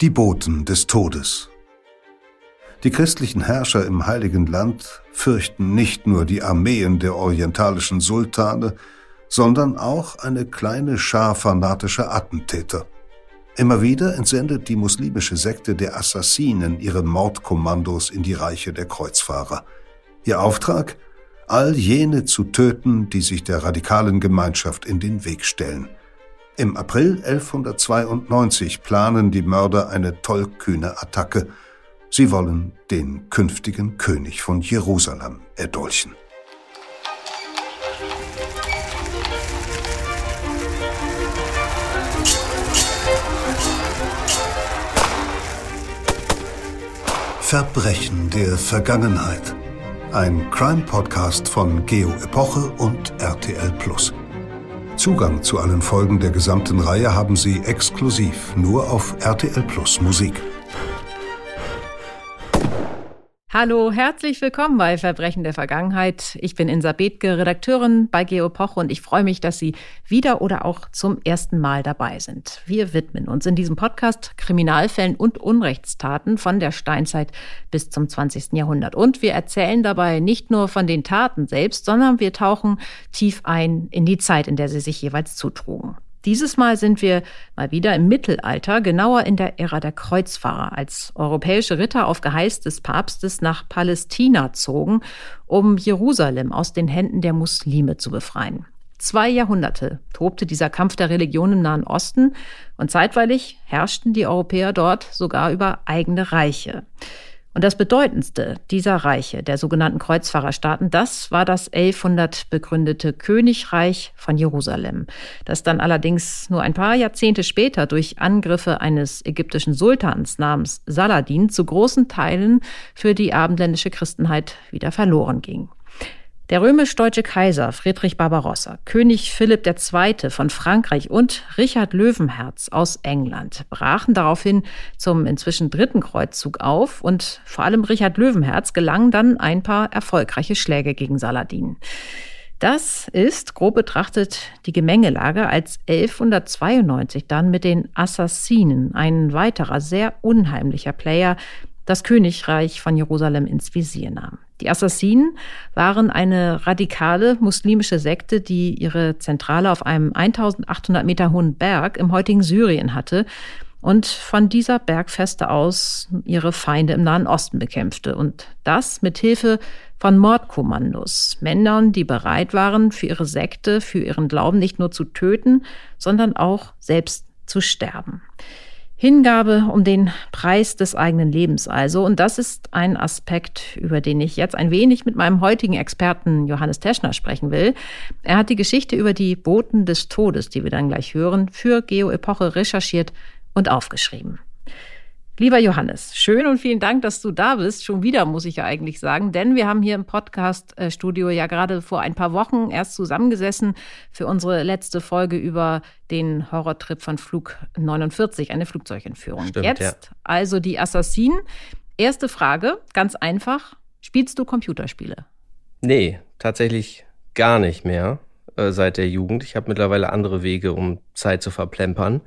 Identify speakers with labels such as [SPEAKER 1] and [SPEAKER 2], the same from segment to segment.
[SPEAKER 1] Die Boten des Todes. Die christlichen Herrscher im Heiligen Land fürchten nicht nur die Armeen der orientalischen Sultane, sondern auch eine kleine Schar fanatischer Attentäter. Immer wieder entsendet die muslimische Sekte der Assassinen ihre Mordkommandos in die Reiche der Kreuzfahrer. Ihr Auftrag? All jene zu töten, die sich der radikalen Gemeinschaft in den Weg stellen. Im April 1192 planen die Mörder eine tollkühne Attacke. Sie wollen den künftigen König von Jerusalem erdolchen. Verbrechen der Vergangenheit. Ein Crime-Podcast von Geo Epoche und RTL Plus. Zugang zu allen Folgen der gesamten Reihe haben Sie exklusiv nur auf RTL Plus Musik.
[SPEAKER 2] Hallo, herzlich willkommen bei Verbrechen der Vergangenheit. Ich bin Insa Bethke, Redakteurin bei Geopoch und ich freue mich, dass Sie wieder oder auch zum ersten Mal dabei sind. Wir widmen uns in diesem Podcast Kriminalfällen und Unrechtstaten von der Steinzeit bis zum 20. Jahrhundert. Und wir erzählen dabei nicht nur von den Taten selbst, sondern wir tauchen tief ein in die Zeit, in der sie sich jeweils zutrugen. Dieses Mal sind wir mal wieder im Mittelalter, genauer in der Ära der Kreuzfahrer, als europäische Ritter auf Geheiß des Papstes nach Palästina zogen, um Jerusalem aus den Händen der Muslime zu befreien. Zwei Jahrhunderte tobte dieser Kampf der Religion im Nahen Osten und zeitweilig herrschten die Europäer dort sogar über eigene Reiche. Und das bedeutendste dieser Reiche, der sogenannten Kreuzfahrerstaaten, das war das 1100 begründete Königreich von Jerusalem, das dann allerdings nur ein paar Jahrzehnte später durch Angriffe eines ägyptischen Sultans namens Saladin zu großen Teilen für die abendländische Christenheit wieder verloren ging. Der römisch-deutsche Kaiser Friedrich Barbarossa, König Philipp II. von Frankreich und Richard Löwenherz aus England brachen daraufhin zum inzwischen dritten Kreuzzug auf und vor allem Richard Löwenherz gelangen dann ein paar erfolgreiche Schläge gegen Saladin. Das ist, grob betrachtet, die Gemengelage, als 1192 dann mit den Assassinen, ein weiterer sehr unheimlicher Player, das Königreich von Jerusalem ins Visier nahm. Die Assassinen waren eine radikale muslimische Sekte, die ihre Zentrale auf einem 1800 Meter hohen Berg im heutigen Syrien hatte und von dieser Bergfeste aus ihre Feinde im Nahen Osten bekämpfte. Und das mit Hilfe von Mordkommandos, Männern, die bereit waren, für ihre Sekte, für ihren Glauben nicht nur zu töten, sondern auch selbst zu sterben. Hingabe um den Preis des eigenen Lebens also. Und das ist ein Aspekt, über den ich jetzt ein wenig mit meinem heutigen Experten Johannes Teschner sprechen will. Er hat die Geschichte über die Boten des Todes, die wir dann gleich hören, für Geo Epoche recherchiert und aufgeschrieben. Lieber Johannes, schön und vielen Dank, dass du da bist. Schon wieder, muss ich ja eigentlich sagen, denn wir haben hier im Podcast-Studio ja gerade vor ein paar Wochen erst zusammengesessen für unsere letzte Folge über den Horrortrip von Flug 49, eine Flugzeugentführung.
[SPEAKER 3] Stimmt,
[SPEAKER 2] Jetzt
[SPEAKER 3] ja.
[SPEAKER 2] also die Assassinen. Erste Frage, ganz einfach. Spielst du Computerspiele?
[SPEAKER 3] Nee, tatsächlich gar nicht mehr äh, seit der Jugend. Ich habe mittlerweile andere Wege, um Zeit zu verplempern.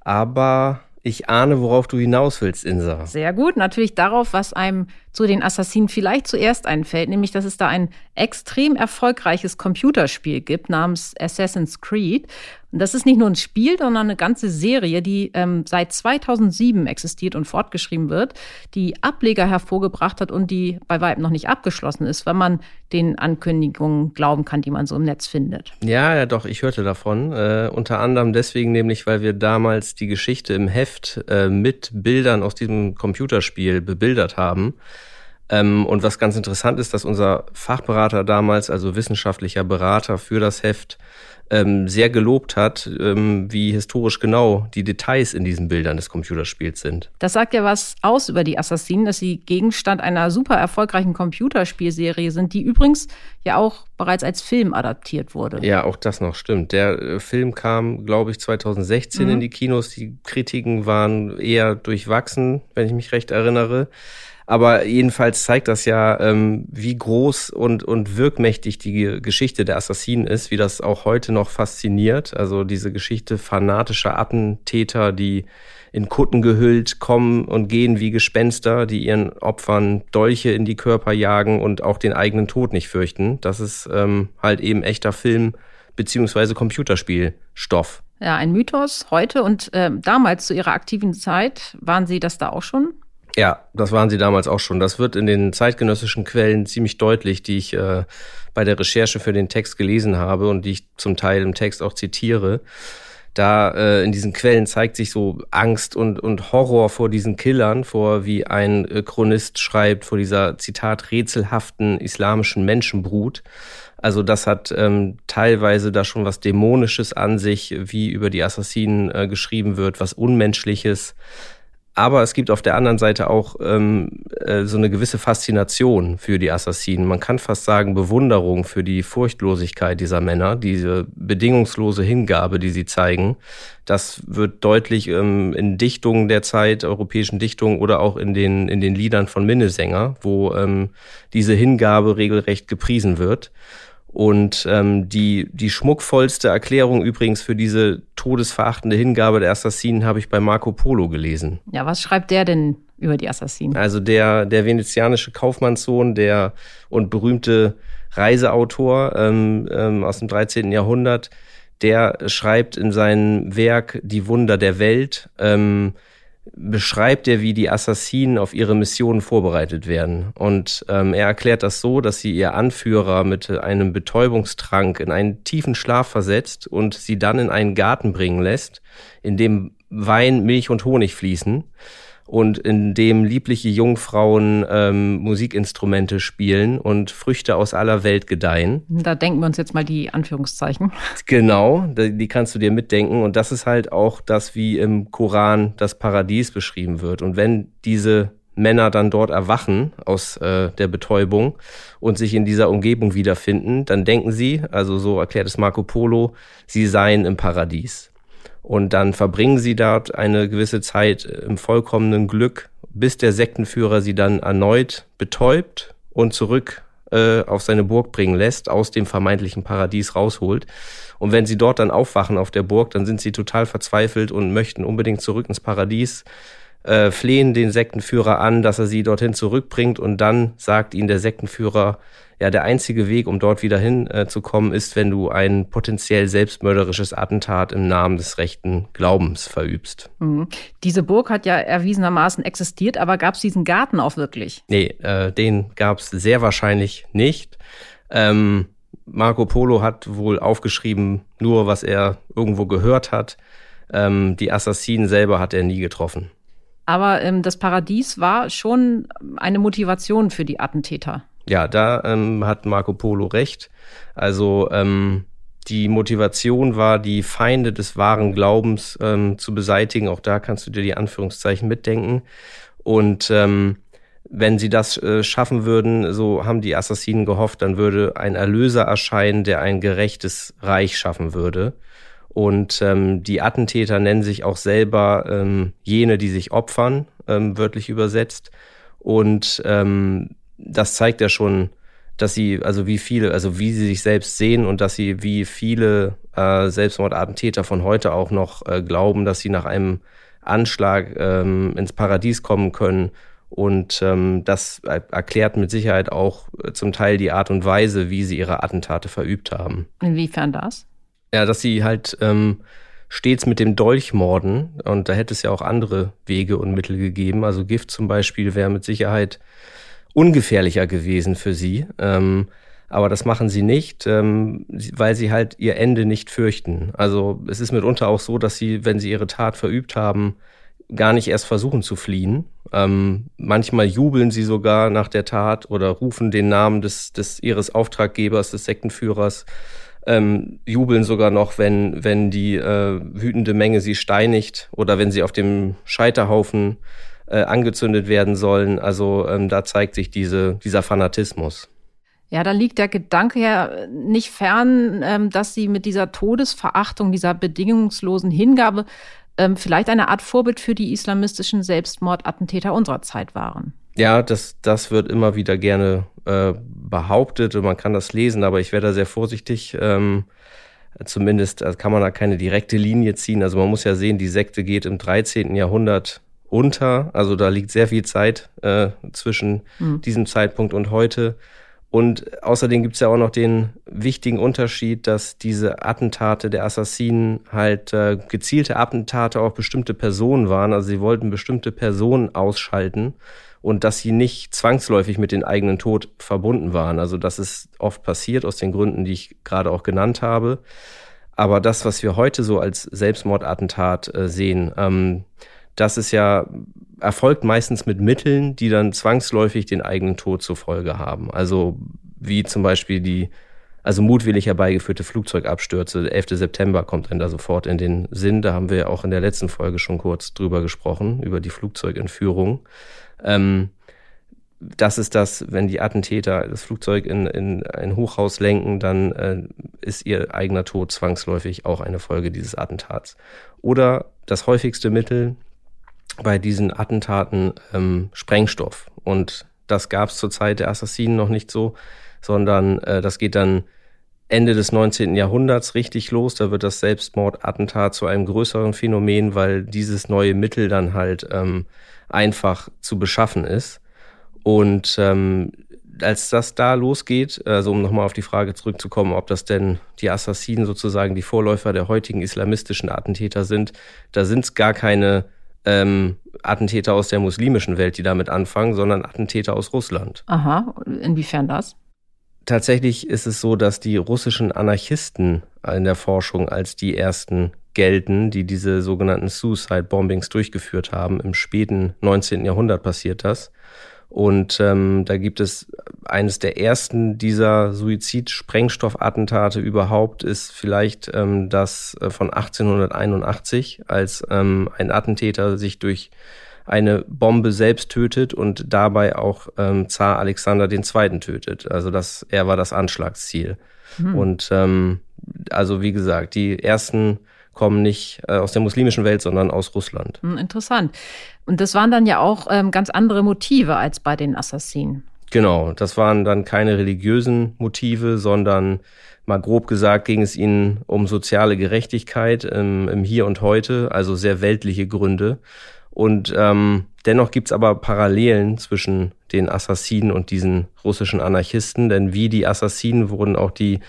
[SPEAKER 3] Aber ich ahne, worauf du hinaus willst, Insa.
[SPEAKER 2] Sehr gut. Natürlich darauf, was einem zu den Assassinen vielleicht zuerst einfällt, nämlich, dass es da ein extrem erfolgreiches Computerspiel gibt namens Assassin's Creed. Und das ist nicht nur ein Spiel, sondern eine ganze Serie, die ähm, seit 2007 existiert und fortgeschrieben wird, die Ableger hervorgebracht hat und die bei weitem noch nicht abgeschlossen ist, wenn man den Ankündigungen glauben kann, die man so im Netz findet.
[SPEAKER 3] Ja, ja, doch, ich hörte davon. Äh, unter anderem deswegen nämlich, weil wir damals die Geschichte im Heft äh, mit Bildern aus diesem Computerspiel bebildert haben. Ähm, und was ganz interessant ist, dass unser Fachberater damals, also wissenschaftlicher Berater für das Heft, ähm, sehr gelobt hat, ähm, wie historisch genau die Details in diesen Bildern des Computerspiels sind.
[SPEAKER 2] Das sagt ja was aus über die Assassinen, dass sie Gegenstand einer super erfolgreichen Computerspielserie sind, die übrigens ja auch bereits als Film adaptiert wurde.
[SPEAKER 3] Ja, auch das noch stimmt. Der äh, Film kam, glaube ich, 2016
[SPEAKER 2] Mhm.
[SPEAKER 3] in die Kinos. Die Kritiken waren eher durchwachsen, wenn ich mich recht erinnere. Aber jedenfalls zeigt das ja, ähm, wie groß und, und wirkmächtig die Geschichte der Assassinen ist, wie das auch heute noch fasziniert. Also diese Geschichte fanatischer Attentäter, die in Kutten gehüllt kommen und gehen wie Gespenster, die ihren Opfern Dolche in die Körper jagen und auch den eigenen Tod nicht fürchten. Das ist ähm, halt eben echter Film beziehungsweise Computerspielstoff.
[SPEAKER 2] Ja, ein Mythos heute und äh, damals zu Ihrer aktiven Zeit waren Sie das da auch schon?
[SPEAKER 3] Ja, das waren sie damals auch schon. Das wird in den zeitgenössischen Quellen ziemlich deutlich, die ich äh, bei der Recherche für den Text gelesen habe und die ich zum Teil im Text auch zitiere. Da äh, in diesen Quellen zeigt sich so Angst und, und Horror vor diesen Killern, vor, wie ein äh, Chronist schreibt, vor dieser, Zitat, rätselhaften islamischen Menschenbrut. Also das hat ähm, teilweise da schon was Dämonisches an sich, wie über die Assassinen äh, geschrieben wird, was Unmenschliches. Aber es gibt auf der anderen Seite auch ähm, äh, so eine gewisse Faszination für die Assassinen. Man kann fast sagen Bewunderung für die Furchtlosigkeit dieser Männer, diese bedingungslose Hingabe, die sie zeigen. Das wird deutlich ähm, in Dichtungen der Zeit, europäischen Dichtungen oder auch in den, in den Liedern von Minnesänger, wo ähm, diese Hingabe regelrecht gepriesen wird. Und ähm, die, die schmuckvollste Erklärung übrigens für diese todesverachtende Hingabe der Assassinen habe ich bei Marco Polo gelesen.
[SPEAKER 2] Ja, was schreibt der denn über die Assassinen?
[SPEAKER 3] Also der, der venezianische Kaufmannssohn der und berühmte Reiseautor ähm, ähm, aus dem 13. Jahrhundert, der schreibt in seinem Werk Die Wunder der Welt, ähm, beschreibt er, wie die Assassinen auf ihre Mission vorbereitet werden. Und ähm, er erklärt das so, dass sie ihr Anführer mit einem Betäubungstrank in einen tiefen Schlaf versetzt und sie dann in einen Garten bringen lässt, in dem Wein, Milch und Honig fließen und in dem liebliche Jungfrauen ähm, Musikinstrumente spielen und Früchte aus aller Welt gedeihen.
[SPEAKER 2] Da denken wir uns jetzt mal die Anführungszeichen.
[SPEAKER 3] Genau, die kannst du dir mitdenken. Und das ist halt auch das, wie im Koran das Paradies beschrieben wird. Und wenn diese Männer dann dort erwachen aus äh, der Betäubung und sich in dieser Umgebung wiederfinden, dann denken sie, also so erklärt es Marco Polo, sie seien im Paradies. Und dann verbringen sie dort eine gewisse Zeit im vollkommenen Glück, bis der Sektenführer sie dann erneut betäubt und zurück äh, auf seine Burg bringen lässt, aus dem vermeintlichen Paradies rausholt. Und wenn sie dort dann aufwachen auf der Burg, dann sind sie total verzweifelt und möchten unbedingt zurück ins Paradies, äh, flehen den Sektenführer an, dass er sie dorthin zurückbringt und dann sagt ihnen der Sektenführer, ja, der einzige Weg, um dort wieder hinzukommen, äh, ist, wenn du ein potenziell selbstmörderisches Attentat im Namen des rechten Glaubens verübst.
[SPEAKER 2] Mhm. Diese Burg hat ja erwiesenermaßen existiert, aber gab es diesen Garten auch wirklich?
[SPEAKER 3] Nee, äh, den gab es sehr wahrscheinlich nicht. Ähm, Marco Polo hat wohl aufgeschrieben, nur was er irgendwo gehört hat. Ähm, die Assassinen selber hat er nie getroffen.
[SPEAKER 2] Aber ähm, das Paradies war schon eine Motivation für die Attentäter.
[SPEAKER 3] Ja, da ähm, hat Marco Polo recht. Also ähm, die Motivation war, die Feinde des wahren Glaubens ähm, zu beseitigen. Auch da kannst du dir die Anführungszeichen mitdenken. Und ähm, wenn sie das äh, schaffen würden, so haben die Assassinen gehofft, dann würde ein Erlöser erscheinen, der ein gerechtes Reich schaffen würde. Und ähm, die Attentäter nennen sich auch selber ähm, jene, die sich opfern, ähm, wörtlich übersetzt. Und ähm, das zeigt ja schon, dass sie, also wie viele, also wie sie sich selbst sehen und dass sie, wie viele äh, Selbstmordattentäter von heute auch noch äh, glauben, dass sie nach einem Anschlag ähm, ins Paradies kommen können. Und ähm, das erklärt mit Sicherheit auch äh, zum Teil die Art und Weise, wie sie ihre Attentate verübt haben.
[SPEAKER 2] Inwiefern das?
[SPEAKER 3] Ja, dass sie halt ähm, stets mit dem Dolch morden. Und da hätte es ja auch andere Wege und Mittel gegeben. Also Gift zum Beispiel wäre mit Sicherheit ungefährlicher gewesen für sie. Ähm, aber das machen sie nicht, ähm, weil sie halt ihr Ende nicht fürchten. Also es ist mitunter auch so, dass sie, wenn sie ihre Tat verübt haben, gar nicht erst versuchen zu fliehen. Ähm, manchmal jubeln sie sogar nach der Tat oder rufen den Namen des, des ihres Auftraggebers, des Sektenführers, ähm, jubeln sogar noch, wenn, wenn die äh, wütende Menge sie steinigt oder wenn sie auf dem Scheiterhaufen äh, angezündet werden sollen. Also ähm, da zeigt sich diese, dieser Fanatismus.
[SPEAKER 2] Ja, da liegt der Gedanke ja nicht fern, ähm, dass sie mit dieser Todesverachtung, dieser bedingungslosen Hingabe ähm, vielleicht eine Art Vorbild für die islamistischen Selbstmordattentäter unserer Zeit waren.
[SPEAKER 3] Ja, das, das wird immer wieder gerne äh, behauptet und man kann das lesen, aber ich wäre da sehr vorsichtig. Ähm, zumindest also kann man da keine direkte Linie ziehen. Also man muss ja sehen, die Sekte geht im 13. Jahrhundert unter. Also da liegt sehr viel Zeit äh, zwischen mhm. diesem Zeitpunkt und heute. Und außerdem gibt es ja auch noch den wichtigen Unterschied, dass diese Attentate der Assassinen halt äh, gezielte Attentate auf bestimmte Personen waren. Also sie wollten bestimmte Personen ausschalten und dass sie nicht zwangsläufig mit dem eigenen Tod verbunden waren. Also das ist oft passiert aus den Gründen, die ich gerade auch genannt habe. Aber das, was wir heute so als Selbstmordattentat äh, sehen, ähm, das ist ja erfolgt meistens mit Mitteln, die dann zwangsläufig den eigenen Tod zur Folge haben. Also wie zum Beispiel die, also mutwillig herbeigeführte Flugzeugabstürze. Der 11. September kommt dann da sofort in den Sinn. Da haben wir auch in der letzten Folge schon kurz drüber gesprochen, über die Flugzeugentführung. Ähm, das ist das, wenn die Attentäter das Flugzeug in, in ein Hochhaus lenken, dann äh, ist ihr eigener Tod zwangsläufig auch eine Folge dieses Attentats. Oder das häufigste Mittel bei diesen Attentaten ähm, Sprengstoff. Und das gab es zur Zeit der Assassinen noch nicht so, sondern äh, das geht dann Ende des 19. Jahrhunderts richtig los. Da wird das Selbstmordattentat zu einem größeren Phänomen, weil dieses neue Mittel dann halt ähm, einfach zu beschaffen ist. Und ähm, als das da losgeht, also um nochmal auf die Frage zurückzukommen, ob das denn die Assassinen sozusagen die Vorläufer der heutigen islamistischen Attentäter sind, da sind es gar keine ähm, Attentäter aus der muslimischen Welt, die damit anfangen, sondern Attentäter aus Russland.
[SPEAKER 2] Aha, inwiefern das?
[SPEAKER 3] Tatsächlich ist es so, dass die russischen Anarchisten in der Forschung als die ersten gelten, die diese sogenannten Suicide Bombings durchgeführt haben. Im späten 19. Jahrhundert passiert das. Und ähm, da gibt es eines der ersten dieser Suizid-Sprengstoffattentate überhaupt, ist vielleicht ähm, das äh, von 1881, als ähm, ein Attentäter sich durch eine Bombe selbst tötet und dabei auch ähm, Zar Alexander II. tötet. Also das, er war das Anschlagsziel. Mhm. Und ähm, also wie gesagt, die ersten kommen nicht äh, aus der muslimischen Welt, sondern aus Russland.
[SPEAKER 2] Hm, interessant. Und das waren dann ja auch ähm, ganz andere Motive als bei den Assassinen.
[SPEAKER 3] Genau, das waren dann keine religiösen Motive, sondern mal grob gesagt ging es ihnen um soziale Gerechtigkeit im, im Hier und Heute, also sehr weltliche Gründe. Und ähm, dennoch gibt's aber Parallelen zwischen den Assassinen und diesen russischen Anarchisten, denn wie die Assassinen wurden auch die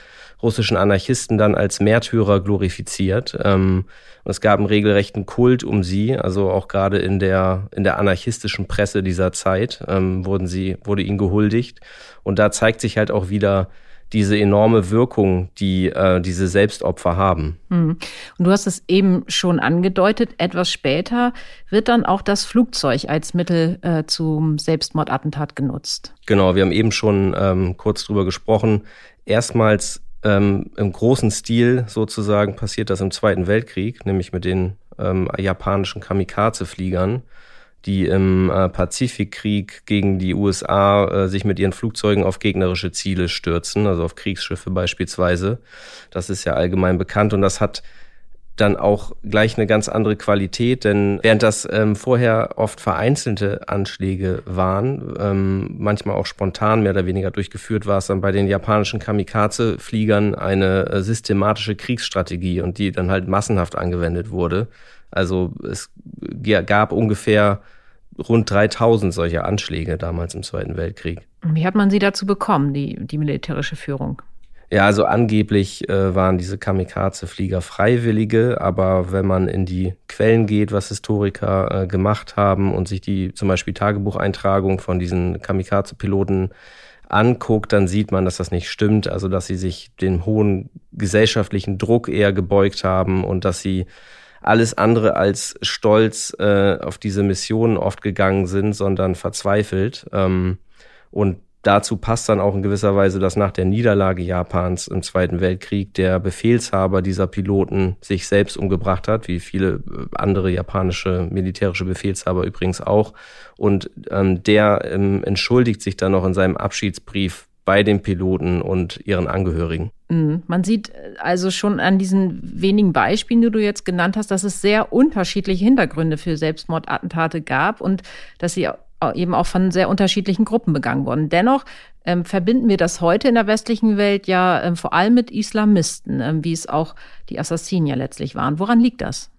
[SPEAKER 3] russischen Anarchisten dann als Märtyrer glorifiziert. Ähm, es gab einen regelrechten Kult um sie, also auch gerade in der, in der anarchistischen Presse dieser Zeit ähm, wurden sie, wurde ihnen gehuldigt. Und da zeigt sich halt auch wieder, diese enorme Wirkung, die äh, diese Selbstopfer haben.
[SPEAKER 2] Hm. Und du hast es eben schon angedeutet, etwas später wird dann auch das Flugzeug als Mittel äh, zum Selbstmordattentat genutzt.
[SPEAKER 3] Genau, wir haben eben schon ähm, kurz drüber gesprochen. Erstmals ähm, Im großen Stil sozusagen passiert das im Zweiten Weltkrieg, nämlich mit den ähm, japanischen Kamikaze-Fliegern, die im äh, Pazifikkrieg gegen die USA äh, sich mit ihren Flugzeugen auf gegnerische Ziele stürzen, also auf Kriegsschiffe beispielsweise. Das ist ja allgemein bekannt und das hat dann auch gleich eine ganz andere Qualität, denn während das ähm, vorher oft vereinzelte Anschläge waren, ähm, manchmal auch spontan mehr oder weniger durchgeführt, war es dann bei den japanischen Kamikaze-Fliegern eine äh, systematische Kriegsstrategie und die dann halt massenhaft angewendet wurde. Also es gab ungefähr rund 3000 solcher Anschläge damals im Zweiten Weltkrieg.
[SPEAKER 2] Wie hat man sie dazu bekommen, die, die militärische Führung?
[SPEAKER 3] Ja, also angeblich äh, waren diese Kamikaze-Flieger Freiwillige, aber wenn man in die Quellen geht, was Historiker äh, gemacht haben und sich die zum Beispiel Tagebucheintragung von diesen Kamikaze-Piloten anguckt, dann sieht man, dass das nicht stimmt. Also dass sie sich dem hohen gesellschaftlichen Druck eher gebeugt haben und dass sie alles andere als stolz äh, auf diese Mission oft gegangen sind, sondern verzweifelt. Ähm, und Dazu passt dann auch in gewisser Weise, dass nach der Niederlage Japans im Zweiten Weltkrieg der Befehlshaber dieser Piloten sich selbst umgebracht hat, wie viele äh, andere japanische militärische Befehlshaber übrigens auch. Und ähm, der ähm, entschuldigt sich dann noch in seinem Abschiedsbrief bei den Piloten und ihren Angehörigen.
[SPEAKER 2] Mhm. Man sieht äh, also schon an diesen wenigen Beispielen, die du jetzt genannt hast, dass es sehr unterschiedliche Hintergründe für Selbstmordattentate gab und dass sie eben auch von sehr unterschiedlichen Gruppen begangen worden. Dennoch ähm, verbinden wir das heute in der westlichen Welt ja ähm, vor allem mit Islamisten, ähm, wie es auch die Assassinen ja letztlich waren. Woran liegt das?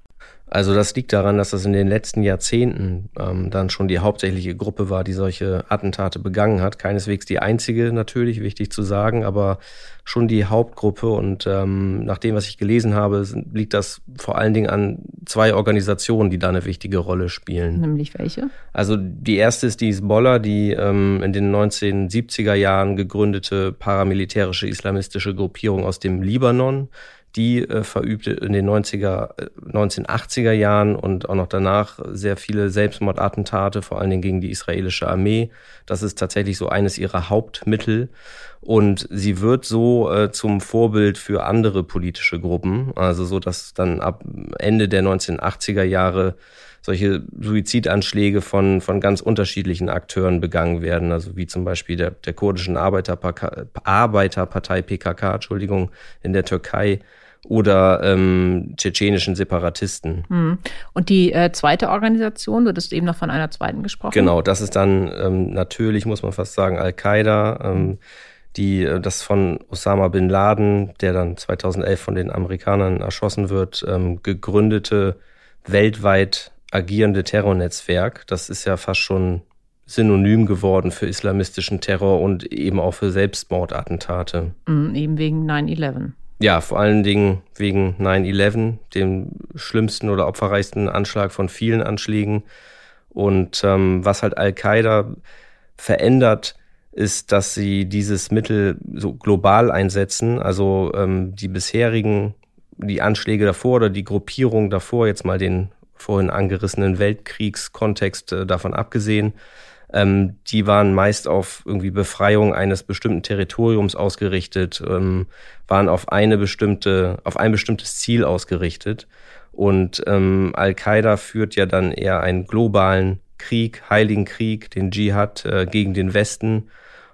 [SPEAKER 3] Also das liegt daran, dass das in den letzten Jahrzehnten ähm, dann schon die hauptsächliche Gruppe war, die solche Attentate begangen hat. Keineswegs die einzige natürlich, wichtig zu sagen, aber schon die Hauptgruppe. Und ähm, nach dem, was ich gelesen habe, liegt das vor allen Dingen an zwei Organisationen, die da eine wichtige Rolle spielen.
[SPEAKER 2] Nämlich welche?
[SPEAKER 3] Also die erste ist die Hezbollah, die ähm, in den 1970er Jahren gegründete paramilitärische islamistische Gruppierung aus dem Libanon die äh, verübte in den 90er, 1980er äh, Jahren und auch noch danach sehr viele Selbstmordattentate, vor allen Dingen gegen die israelische Armee. Das ist tatsächlich so eines ihrer Hauptmittel. Und sie wird so äh, zum Vorbild für andere politische Gruppen, also so, dass dann ab Ende der 1980er Jahre solche Suizidanschläge von, von ganz unterschiedlichen Akteuren begangen werden, also wie zum Beispiel der, der kurdischen Arbeiterpartei, Arbeiterpartei PKK, Entschuldigung, in der Türkei oder ähm, tschetschenischen Separatisten.
[SPEAKER 2] Hm. Und die äh, zweite Organisation, du hattest eben noch von einer zweiten gesprochen.
[SPEAKER 3] Genau, das ist dann ähm, natürlich, muss man fast sagen, Al-Qaida, ähm, die äh, das von Osama bin Laden, der dann 2011 von den Amerikanern erschossen wird, ähm, gegründete weltweit agierende Terrornetzwerk. Das ist ja fast schon synonym geworden für islamistischen Terror und eben auch für Selbstmordattentate.
[SPEAKER 2] Mhm, eben wegen 9-11.
[SPEAKER 3] Ja, vor allen Dingen wegen 9-11, dem schlimmsten oder opferreichsten Anschlag von vielen Anschlägen. Und ähm, was halt Al-Qaida verändert, ist, dass sie dieses Mittel so global einsetzen. Also ähm, die bisherigen, die Anschläge davor oder die Gruppierung davor, jetzt mal den vorhin angerissenen Weltkriegskontext äh, davon abgesehen, ähm, die waren meist auf irgendwie Befreiung eines bestimmten Territoriums ausgerichtet, ähm, waren auf eine bestimmte, auf ein bestimmtes Ziel ausgerichtet. Und ähm, Al-Qaida führt ja dann eher einen globalen Krieg, Heiligen Krieg, den Dschihad äh, gegen den Westen.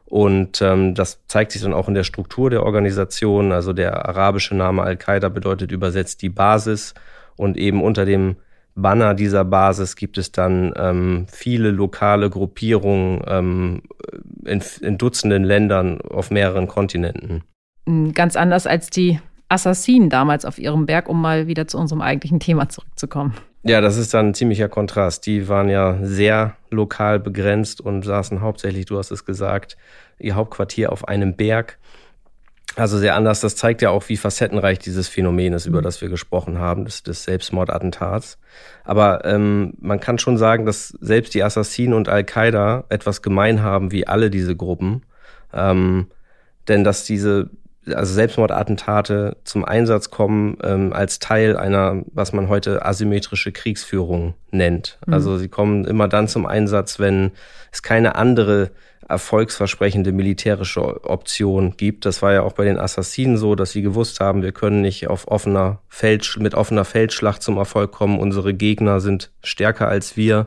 [SPEAKER 3] Und ähm, das zeigt sich dann auch in der Struktur der Organisation. Also der arabische Name Al-Qaida bedeutet übersetzt die Basis. Und eben unter dem Banner dieser Basis gibt es dann ähm, viele lokale Gruppierungen ähm, in, in Dutzenden Ländern auf mehreren Kontinenten.
[SPEAKER 2] Hm, ganz anders als die Assassinen damals auf ihrem Berg, um mal wieder zu unserem eigentlichen Thema zurückzukommen.
[SPEAKER 3] Ja, das ist dann ein ziemlicher Kontrast. Die waren ja sehr lokal begrenzt und saßen hauptsächlich, du hast es gesagt, ihr Hauptquartier auf einem Berg. Also sehr anders. Das zeigt ja auch, wie facettenreich dieses Phänomen ist, über mhm. das wir gesprochen haben, des, des Selbstmordattentats. Aber ähm, man kann schon sagen, dass selbst die Assassinen und Al-Qaida etwas gemein haben, wie alle diese Gruppen. Ähm, denn dass diese also Selbstmordattentate zum Einsatz kommen ähm, als Teil einer, was man heute asymmetrische Kriegsführung nennt. Mhm. Also sie kommen immer dann zum Einsatz, wenn es keine andere erfolgsversprechende militärische Option gibt. Das war ja auch bei den Assassinen so, dass sie gewusst haben, wir können nicht auf offener Feld, mit offener Feldschlacht zum Erfolg kommen. Unsere Gegner sind stärker als wir.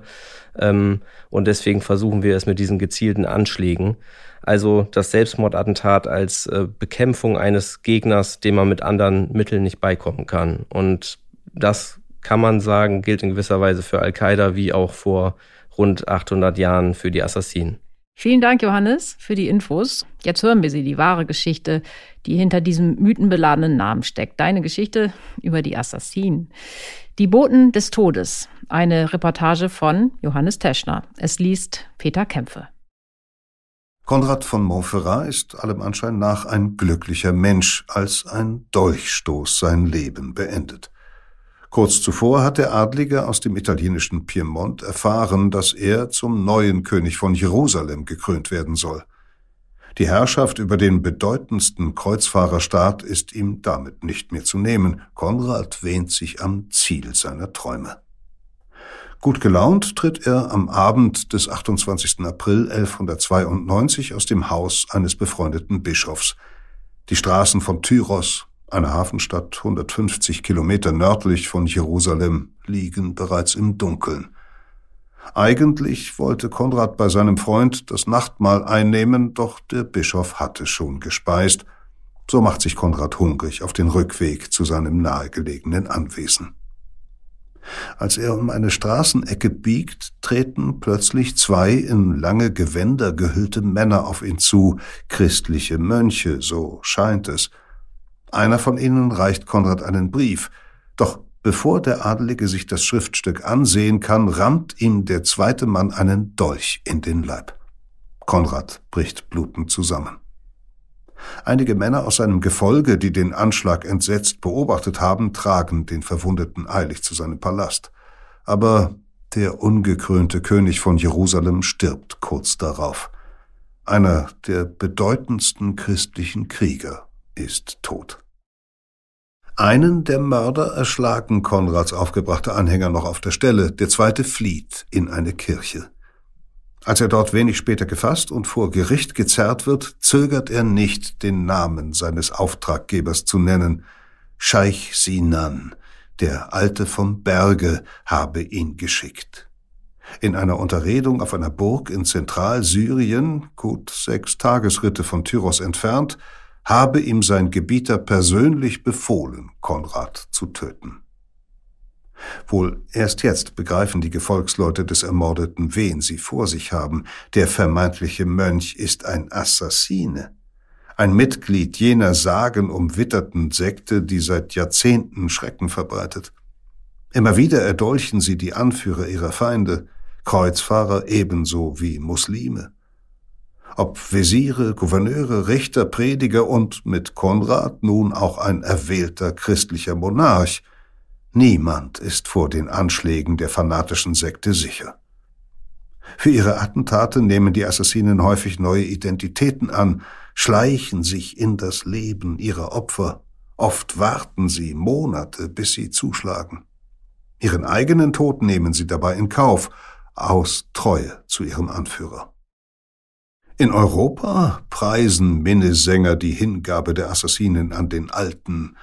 [SPEAKER 3] Ähm, und deswegen versuchen wir es mit diesen gezielten Anschlägen. Also das Selbstmordattentat als äh, Bekämpfung eines Gegners, dem man mit anderen Mitteln nicht beikommen kann. Und das kann man sagen, gilt in gewisser Weise für Al-Qaida wie auch vor rund 800 Jahren für die Assassinen.
[SPEAKER 2] Vielen Dank, Johannes, für die Infos. Jetzt hören wir sie, die wahre Geschichte, die hinter diesem mythenbeladenen Namen steckt. Deine Geschichte über die Assassinen. Die Boten des Todes. Eine Reportage von Johannes Teschner. Es liest Peter Kämpfe.
[SPEAKER 1] Konrad von Montferrat ist allem Anschein nach ein glücklicher Mensch, als ein Dolchstoß sein Leben beendet. Kurz zuvor hat der Adlige aus dem italienischen Piemont erfahren, dass er zum neuen König von Jerusalem gekrönt werden soll. Die Herrschaft über den bedeutendsten Kreuzfahrerstaat ist ihm damit nicht mehr zu nehmen. Konrad wähnt sich am Ziel seiner Träume. Gut gelaunt tritt er am Abend des 28. April 1192 aus dem Haus eines befreundeten Bischofs. Die Straßen von Tyros, eine Hafenstadt 150 Kilometer nördlich von Jerusalem, liegen bereits im Dunkeln. Eigentlich wollte Konrad bei seinem Freund das Nachtmahl einnehmen, doch der Bischof hatte schon gespeist. So macht sich Konrad hungrig auf den Rückweg zu seinem nahegelegenen Anwesen. Als er um eine Straßenecke biegt, treten plötzlich zwei in lange Gewänder gehüllte Männer auf ihn zu, christliche Mönche, so scheint es. Einer von ihnen reicht Konrad einen Brief, doch bevor der Adelige sich das Schriftstück ansehen kann, rammt ihm der zweite Mann einen Dolch in den Leib. Konrad bricht blutend zusammen. Einige Männer aus seinem Gefolge, die den Anschlag entsetzt beobachtet haben, tragen den Verwundeten eilig zu seinem Palast. Aber der ungekrönte König von Jerusalem stirbt kurz darauf. Einer der bedeutendsten christlichen Krieger ist tot. Einen der Mörder erschlagen Konrads aufgebrachte Anhänger noch auf der Stelle, der zweite flieht in eine Kirche. Als er dort wenig später gefasst und vor Gericht gezerrt wird, zögert er nicht, den Namen seines Auftraggebers zu nennen. Scheich Sinan, der Alte vom Berge, habe ihn geschickt. In einer Unterredung auf einer Burg in Zentralsyrien, gut sechs Tagesritte von Tyros entfernt, habe ihm sein Gebieter persönlich befohlen, Konrad zu töten. Wohl erst jetzt begreifen die Gefolgsleute des Ermordeten, wen sie vor sich haben. Der vermeintliche Mönch ist ein Assassine. Ein Mitglied jener sagenumwitterten Sekte, die seit Jahrzehnten Schrecken verbreitet. Immer wieder erdolchen sie die Anführer ihrer Feinde, Kreuzfahrer ebenso wie Muslime. Ob Wesire, Gouverneure, Richter, Prediger und mit Konrad nun auch ein erwählter christlicher Monarch – Niemand ist vor den Anschlägen der fanatischen Sekte sicher. Für ihre Attentate nehmen die Assassinen häufig neue Identitäten an, schleichen sich in das Leben ihrer Opfer. Oft warten sie Monate, bis sie zuschlagen. Ihren eigenen Tod nehmen sie dabei in Kauf, aus Treue zu ihrem Anführer. In Europa preisen Minnesänger die Hingabe der Assassinen an den alten,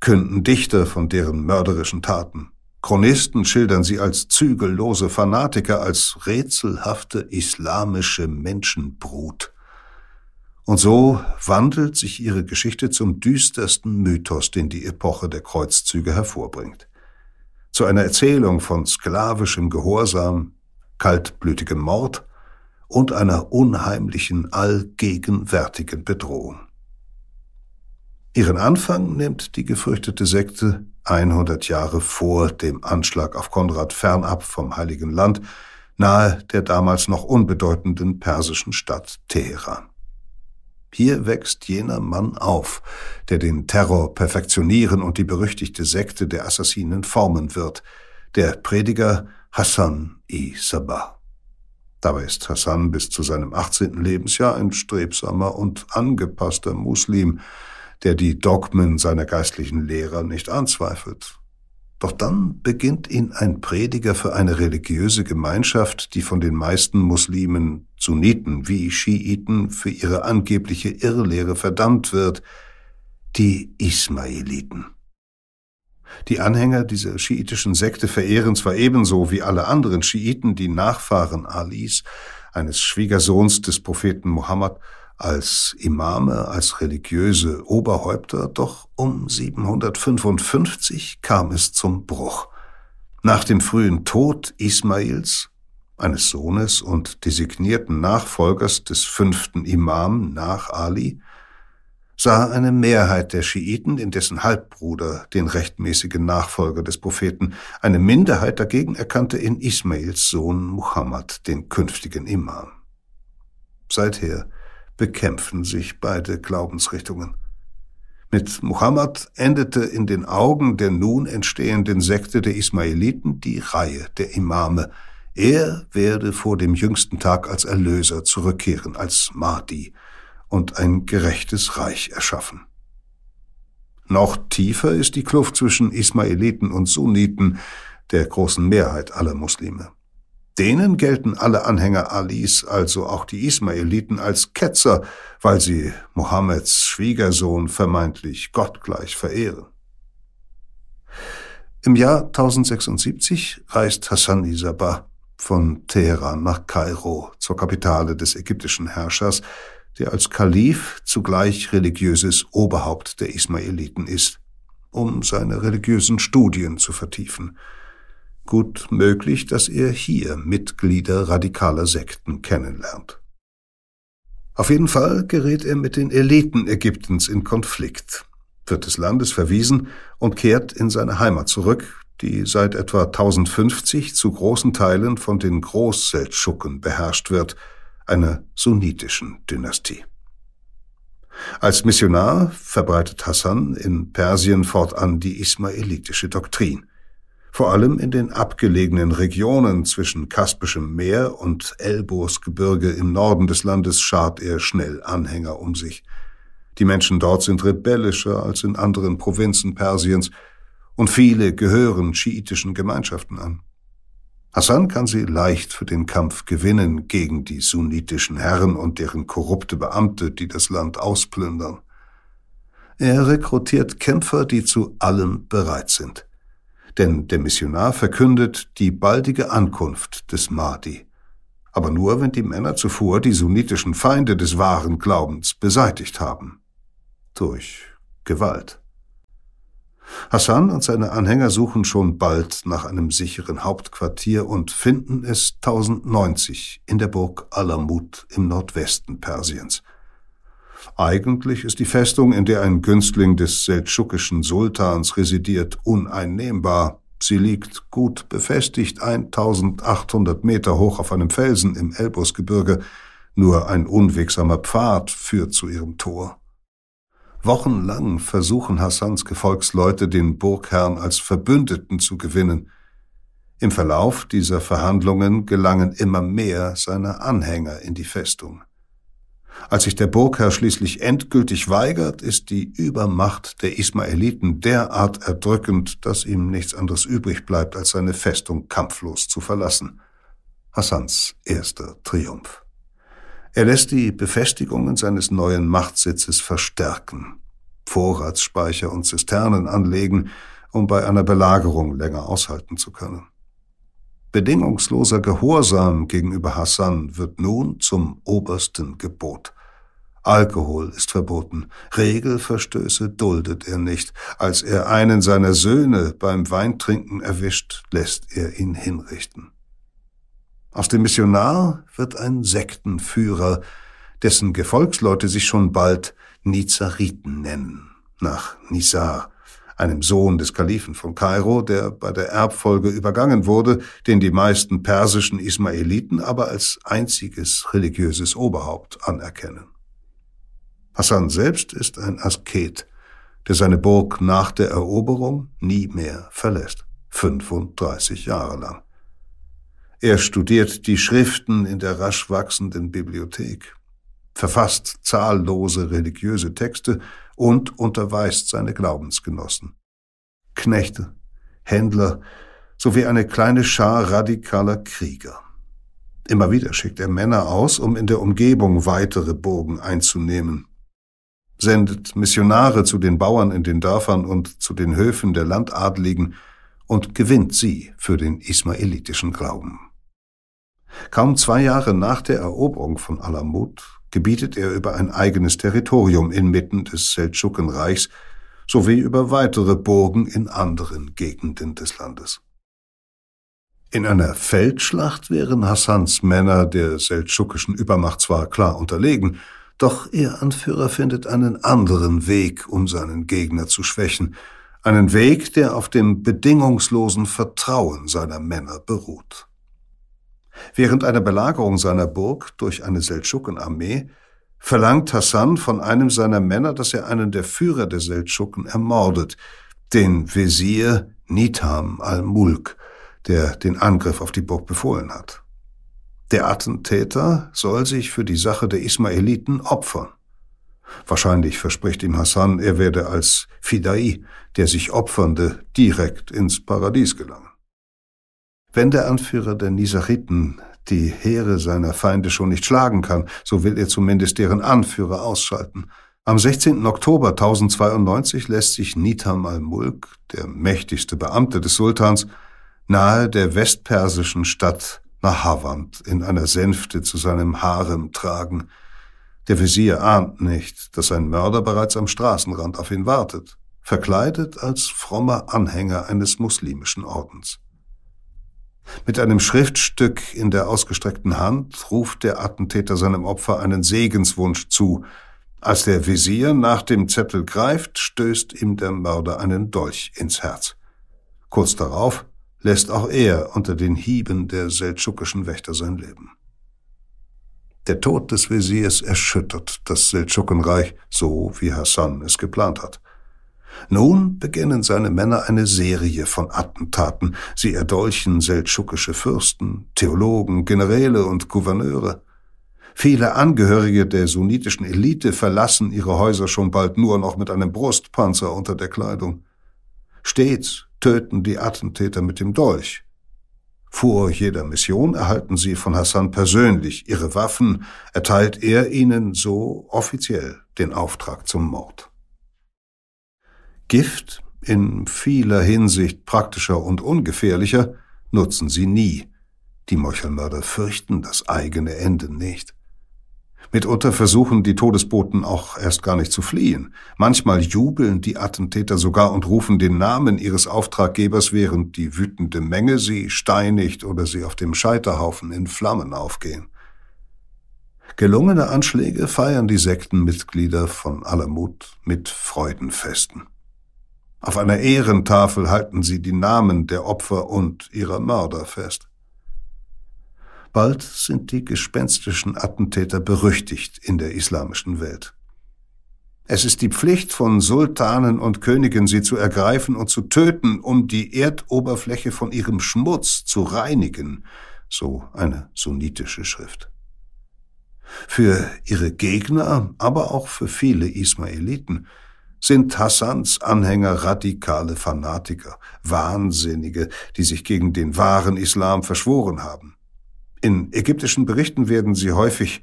[SPEAKER 1] künden Dichter von deren mörderischen Taten. Chronisten schildern sie als zügellose Fanatiker, als rätselhafte islamische Menschenbrut. Und so wandelt sich ihre Geschichte zum düstersten Mythos, den die Epoche der Kreuzzüge hervorbringt. Zu einer Erzählung von sklavischem Gehorsam, kaltblütigem Mord und einer unheimlichen, allgegenwärtigen Bedrohung. Ihren Anfang nimmt die gefürchtete Sekte 100 Jahre vor dem Anschlag auf Konrad fernab vom Heiligen Land, nahe der damals noch unbedeutenden persischen Stadt Teheran. Hier wächst jener Mann auf, der den Terror perfektionieren und die berüchtigte Sekte der Assassinen formen wird, der Prediger Hassan i Sabah. Dabei ist Hassan bis zu seinem 18. Lebensjahr ein strebsamer und angepasster Muslim, der die Dogmen seiner geistlichen Lehrer nicht anzweifelt. Doch dann beginnt ihn ein Prediger für eine religiöse Gemeinschaft, die von den meisten Muslimen, Sunniten wie Schiiten, für ihre angebliche Irrlehre verdammt wird, die Ismailiten. Die Anhänger dieser schiitischen Sekte verehren zwar ebenso wie alle anderen Schiiten die Nachfahren Alis, eines Schwiegersohns des Propheten Muhammad, als Imame, als religiöse Oberhäupter, doch um 755 kam es zum Bruch. Nach dem frühen Tod Ismails, eines Sohnes und designierten Nachfolgers des fünften Imam nach Ali, sah eine Mehrheit der Schiiten in dessen Halbbruder den rechtmäßigen Nachfolger des Propheten, eine Minderheit dagegen erkannte in Ismails Sohn Muhammad den künftigen Imam. Seither bekämpfen sich beide Glaubensrichtungen. Mit Muhammad endete in den Augen der nun entstehenden Sekte der Ismailiten die Reihe der Imame. Er werde vor dem jüngsten Tag als Erlöser zurückkehren, als Mahdi und ein gerechtes Reich erschaffen. Noch tiefer ist die Kluft zwischen Ismailiten und Sunniten, der großen Mehrheit aller Muslime. Denen gelten alle Anhänger Alis, also auch die Ismaeliten, als Ketzer, weil sie Mohammeds Schwiegersohn vermeintlich gottgleich verehren. Im Jahr 1076 reist Hassan Isabah von Teheran nach Kairo, zur Kapitale des ägyptischen Herrschers, der als Kalif zugleich religiöses Oberhaupt der Ismaeliten ist, um seine religiösen Studien zu vertiefen – Gut möglich, dass er hier Mitglieder radikaler Sekten kennenlernt. Auf jeden Fall gerät er mit den Eliten Ägyptens in Konflikt, wird des Landes verwiesen und kehrt in seine Heimat zurück, die seit etwa 1050 zu großen Teilen von den Großseldschuken beherrscht wird, einer sunnitischen Dynastie. Als Missionar verbreitet Hassan in Persien fortan die ismaelitische Doktrin. Vor allem in den abgelegenen Regionen zwischen Kaspischem Meer und Elborsgebirge im Norden des Landes schart er schnell Anhänger um sich. Die Menschen dort sind rebellischer als in anderen Provinzen Persiens und viele gehören schiitischen Gemeinschaften an. Hassan kann sie leicht für den Kampf gewinnen gegen die sunnitischen Herren und deren korrupte Beamte, die das Land ausplündern. Er rekrutiert Kämpfer, die zu allem bereit sind. Denn der Missionar verkündet die baldige Ankunft des Mahdi. Aber nur, wenn die Männer zuvor die sunnitischen Feinde des wahren Glaubens beseitigt haben. Durch Gewalt. Hassan und seine Anhänger suchen schon bald nach einem sicheren Hauptquartier und finden es 1090 in der Burg Alamut im Nordwesten Persiens. Eigentlich ist die Festung, in der ein Günstling des seldschukischen Sultans residiert, uneinnehmbar. Sie liegt gut befestigt 1800 Meter hoch auf einem Felsen im Elbusgebirge. Nur ein unwegsamer Pfad führt zu ihrem Tor. Wochenlang versuchen Hassans Gefolgsleute, den Burgherrn als Verbündeten zu gewinnen. Im Verlauf dieser Verhandlungen gelangen immer mehr seiner Anhänger in die Festung. Als sich der Burgherr schließlich endgültig weigert, ist die Übermacht der Ismaeliten derart erdrückend, dass ihm nichts anderes übrig bleibt, als seine Festung kampflos zu verlassen. Hassans erster Triumph. Er lässt die Befestigungen seines neuen Machtsitzes verstärken, Vorratsspeicher und Zisternen anlegen, um bei einer Belagerung länger aushalten zu können. Bedingungsloser Gehorsam gegenüber Hassan wird nun zum obersten Gebot. Alkohol ist verboten, Regelverstöße duldet er nicht. Als er einen seiner Söhne beim Weintrinken erwischt, lässt er ihn hinrichten. Aus dem Missionar wird ein Sektenführer, dessen Gefolgsleute sich schon bald Nizariten nennen, nach Nizar, einem Sohn des Kalifen von Kairo, der bei der Erbfolge übergangen wurde, den die meisten persischen Ismaeliten aber als einziges religiöses Oberhaupt anerkennen. Hassan selbst ist ein Asket, der seine Burg nach der Eroberung nie mehr verlässt, 35 Jahre lang. Er studiert die Schriften in der rasch wachsenden Bibliothek, verfasst zahllose religiöse Texte und unterweist seine Glaubensgenossen. Knechte, Händler sowie eine kleine Schar radikaler Krieger. Immer wieder schickt er Männer aus, um in der Umgebung weitere Burgen einzunehmen, sendet Missionare zu den Bauern in den Dörfern und zu den Höfen der Landadligen und gewinnt sie für den ismaelitischen Glauben. Kaum zwei Jahre nach der Eroberung von Alamut gebietet er über ein eigenes Territorium inmitten des Seldschukenreichs sowie über weitere Burgen in anderen Gegenden des Landes. In einer Feldschlacht wären Hassans Männer der seldschukischen Übermacht zwar klar unterlegen, doch ihr Anführer findet einen anderen Weg, um seinen Gegner zu schwächen, einen Weg, der auf dem bedingungslosen Vertrauen seiner Männer beruht. Während einer Belagerung seiner Burg durch eine Seldschukenarmee verlangt Hassan von einem seiner Männer, dass er einen der Führer der Seldschuken ermordet, den Wesir Nitham al-Mulk, der den Angriff auf die Burg befohlen hat. Der Attentäter soll sich für die Sache der Ismaeliten opfern. Wahrscheinlich verspricht ihm Hassan, er werde als Fidai, der sich Opfernde, direkt ins Paradies gelangen. Wenn der Anführer der Nisariten die Heere seiner Feinde schon nicht schlagen kann, so will er zumindest deren Anführer ausschalten. Am 16. Oktober 1092 lässt sich Nitam al-Mulk, der mächtigste Beamte des Sultans, nahe der westpersischen Stadt Nahavand in einer Sänfte zu seinem Harem tragen. Der Visier ahnt nicht, dass ein Mörder bereits am Straßenrand auf ihn wartet, verkleidet als frommer Anhänger eines muslimischen Ordens. Mit einem Schriftstück in der ausgestreckten Hand ruft der Attentäter seinem Opfer einen Segenswunsch zu. Als der Visier nach dem Zettel greift, stößt ihm der Mörder einen Dolch ins Herz. Kurz darauf lässt auch er unter den Hieben der seldschukischen Wächter sein Leben. Der Tod des Visiers erschüttert das Seldschukenreich, so wie Hassan es geplant hat. Nun beginnen seine Männer eine Serie von Attentaten. Sie erdolchen seldschukische Fürsten, Theologen, Generäle und Gouverneure. Viele Angehörige der sunnitischen Elite verlassen ihre Häuser schon bald nur noch mit einem Brustpanzer unter der Kleidung. Stets töten die Attentäter mit dem Dolch. Vor jeder Mission erhalten sie von Hassan persönlich ihre Waffen, erteilt er ihnen so offiziell den Auftrag zum Mord. Gift, in vieler Hinsicht praktischer und ungefährlicher, nutzen sie nie. Die Meuchelmörder fürchten das eigene Ende nicht. Mitunter versuchen die Todesboten auch erst gar nicht zu fliehen. Manchmal jubeln die Attentäter sogar und rufen den Namen ihres Auftraggebers, während die wütende Menge sie steinigt oder sie auf dem Scheiterhaufen in Flammen aufgehen. Gelungene Anschläge feiern die Sektenmitglieder von Alamut mit Freudenfesten. Auf einer Ehrentafel halten sie die Namen der Opfer und ihrer Mörder fest. Bald sind die gespenstischen Attentäter berüchtigt in der islamischen Welt. Es ist die Pflicht von Sultanen und Königen, sie zu ergreifen und zu töten, um die Erdoberfläche von ihrem Schmutz zu reinigen, so eine sunnitische Schrift. Für ihre Gegner, aber auch für viele Ismaeliten sind Hassans Anhänger radikale Fanatiker, Wahnsinnige, die sich gegen den wahren Islam verschworen haben. In ägyptischen Berichten werden sie häufig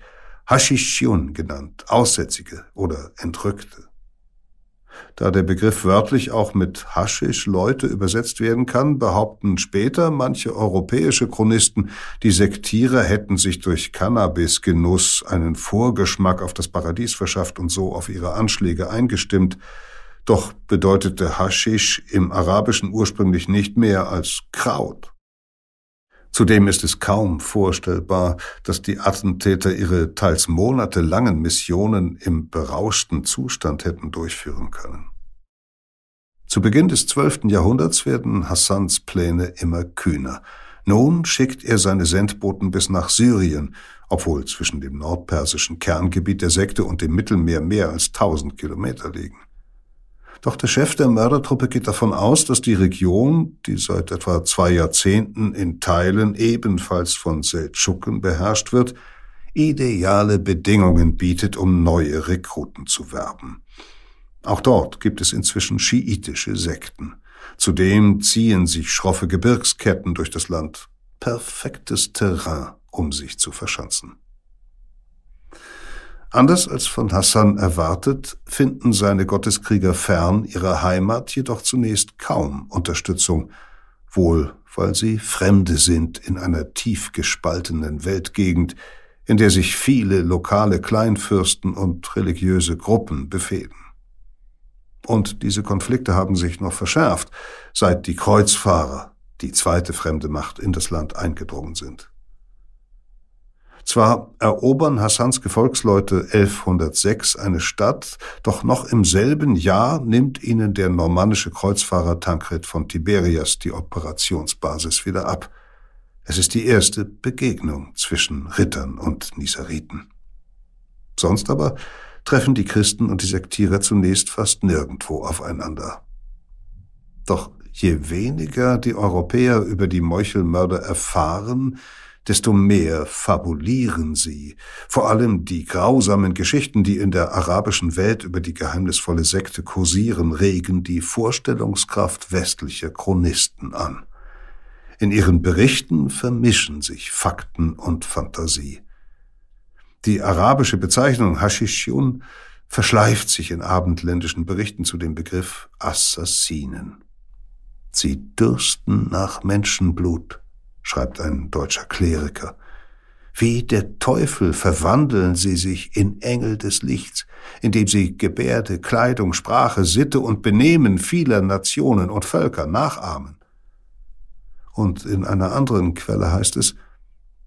[SPEAKER 1] Hashishun genannt, Aussätzige oder Entrückte. Da der Begriff wörtlich auch mit Haschisch Leute übersetzt werden kann, behaupten später manche europäische Chronisten, die Sektierer hätten sich durch Cannabisgenuss einen Vorgeschmack auf das Paradies verschafft und so auf ihre Anschläge eingestimmt. Doch bedeutete Haschisch im Arabischen ursprünglich nicht mehr als Kraut. Zudem ist es kaum vorstellbar, dass die Attentäter ihre teils monatelangen Missionen im berauschten Zustand hätten durchführen können. Zu Beginn des zwölften Jahrhunderts werden Hassans Pläne immer kühner. Nun schickt er seine Sendboten bis nach Syrien, obwohl zwischen dem nordpersischen Kerngebiet der Sekte und dem Mittelmeer mehr als tausend Kilometer liegen. Doch der Chef der Mördertruppe geht davon aus, dass die Region, die seit etwa zwei Jahrzehnten in Teilen ebenfalls von Seldschuken beherrscht wird, ideale Bedingungen bietet, um neue Rekruten zu werben. Auch dort gibt es inzwischen schiitische Sekten. Zudem ziehen sich schroffe Gebirgsketten durch das Land. Perfektes Terrain, um sich zu verschanzen. Anders als von Hassan erwartet, finden seine Gotteskrieger fern ihrer Heimat jedoch zunächst kaum Unterstützung, wohl weil sie Fremde sind in einer tief gespaltenen Weltgegend, in der sich viele lokale Kleinfürsten und religiöse Gruppen befehden. Und diese Konflikte haben sich noch verschärft, seit die Kreuzfahrer, die zweite fremde Macht, in das Land eingedrungen sind. Zwar erobern Hassans Gefolgsleute 1106 eine Stadt, doch noch im selben Jahr nimmt ihnen der normannische Kreuzfahrer Tancred von Tiberias die Operationsbasis wieder ab. Es ist die erste Begegnung zwischen Rittern und Niseriten. Sonst aber treffen die Christen und die Sektierer zunächst fast nirgendwo aufeinander. Doch je weniger die Europäer über die Meuchelmörder erfahren, desto mehr fabulieren sie, vor allem die grausamen Geschichten, die in der arabischen Welt über die geheimnisvolle Sekte kursieren, regen die Vorstellungskraft westlicher Chronisten an. In ihren Berichten vermischen sich Fakten und Fantasie. Die arabische Bezeichnung Hashishun verschleift sich in abendländischen Berichten zu dem Begriff Assassinen. Sie dürsten nach Menschenblut, schreibt ein deutscher Kleriker. Wie der Teufel verwandeln sie sich in Engel des Lichts, indem sie Gebärde, Kleidung, Sprache, Sitte und Benehmen vieler Nationen und Völker nachahmen. Und in einer anderen Quelle heißt es,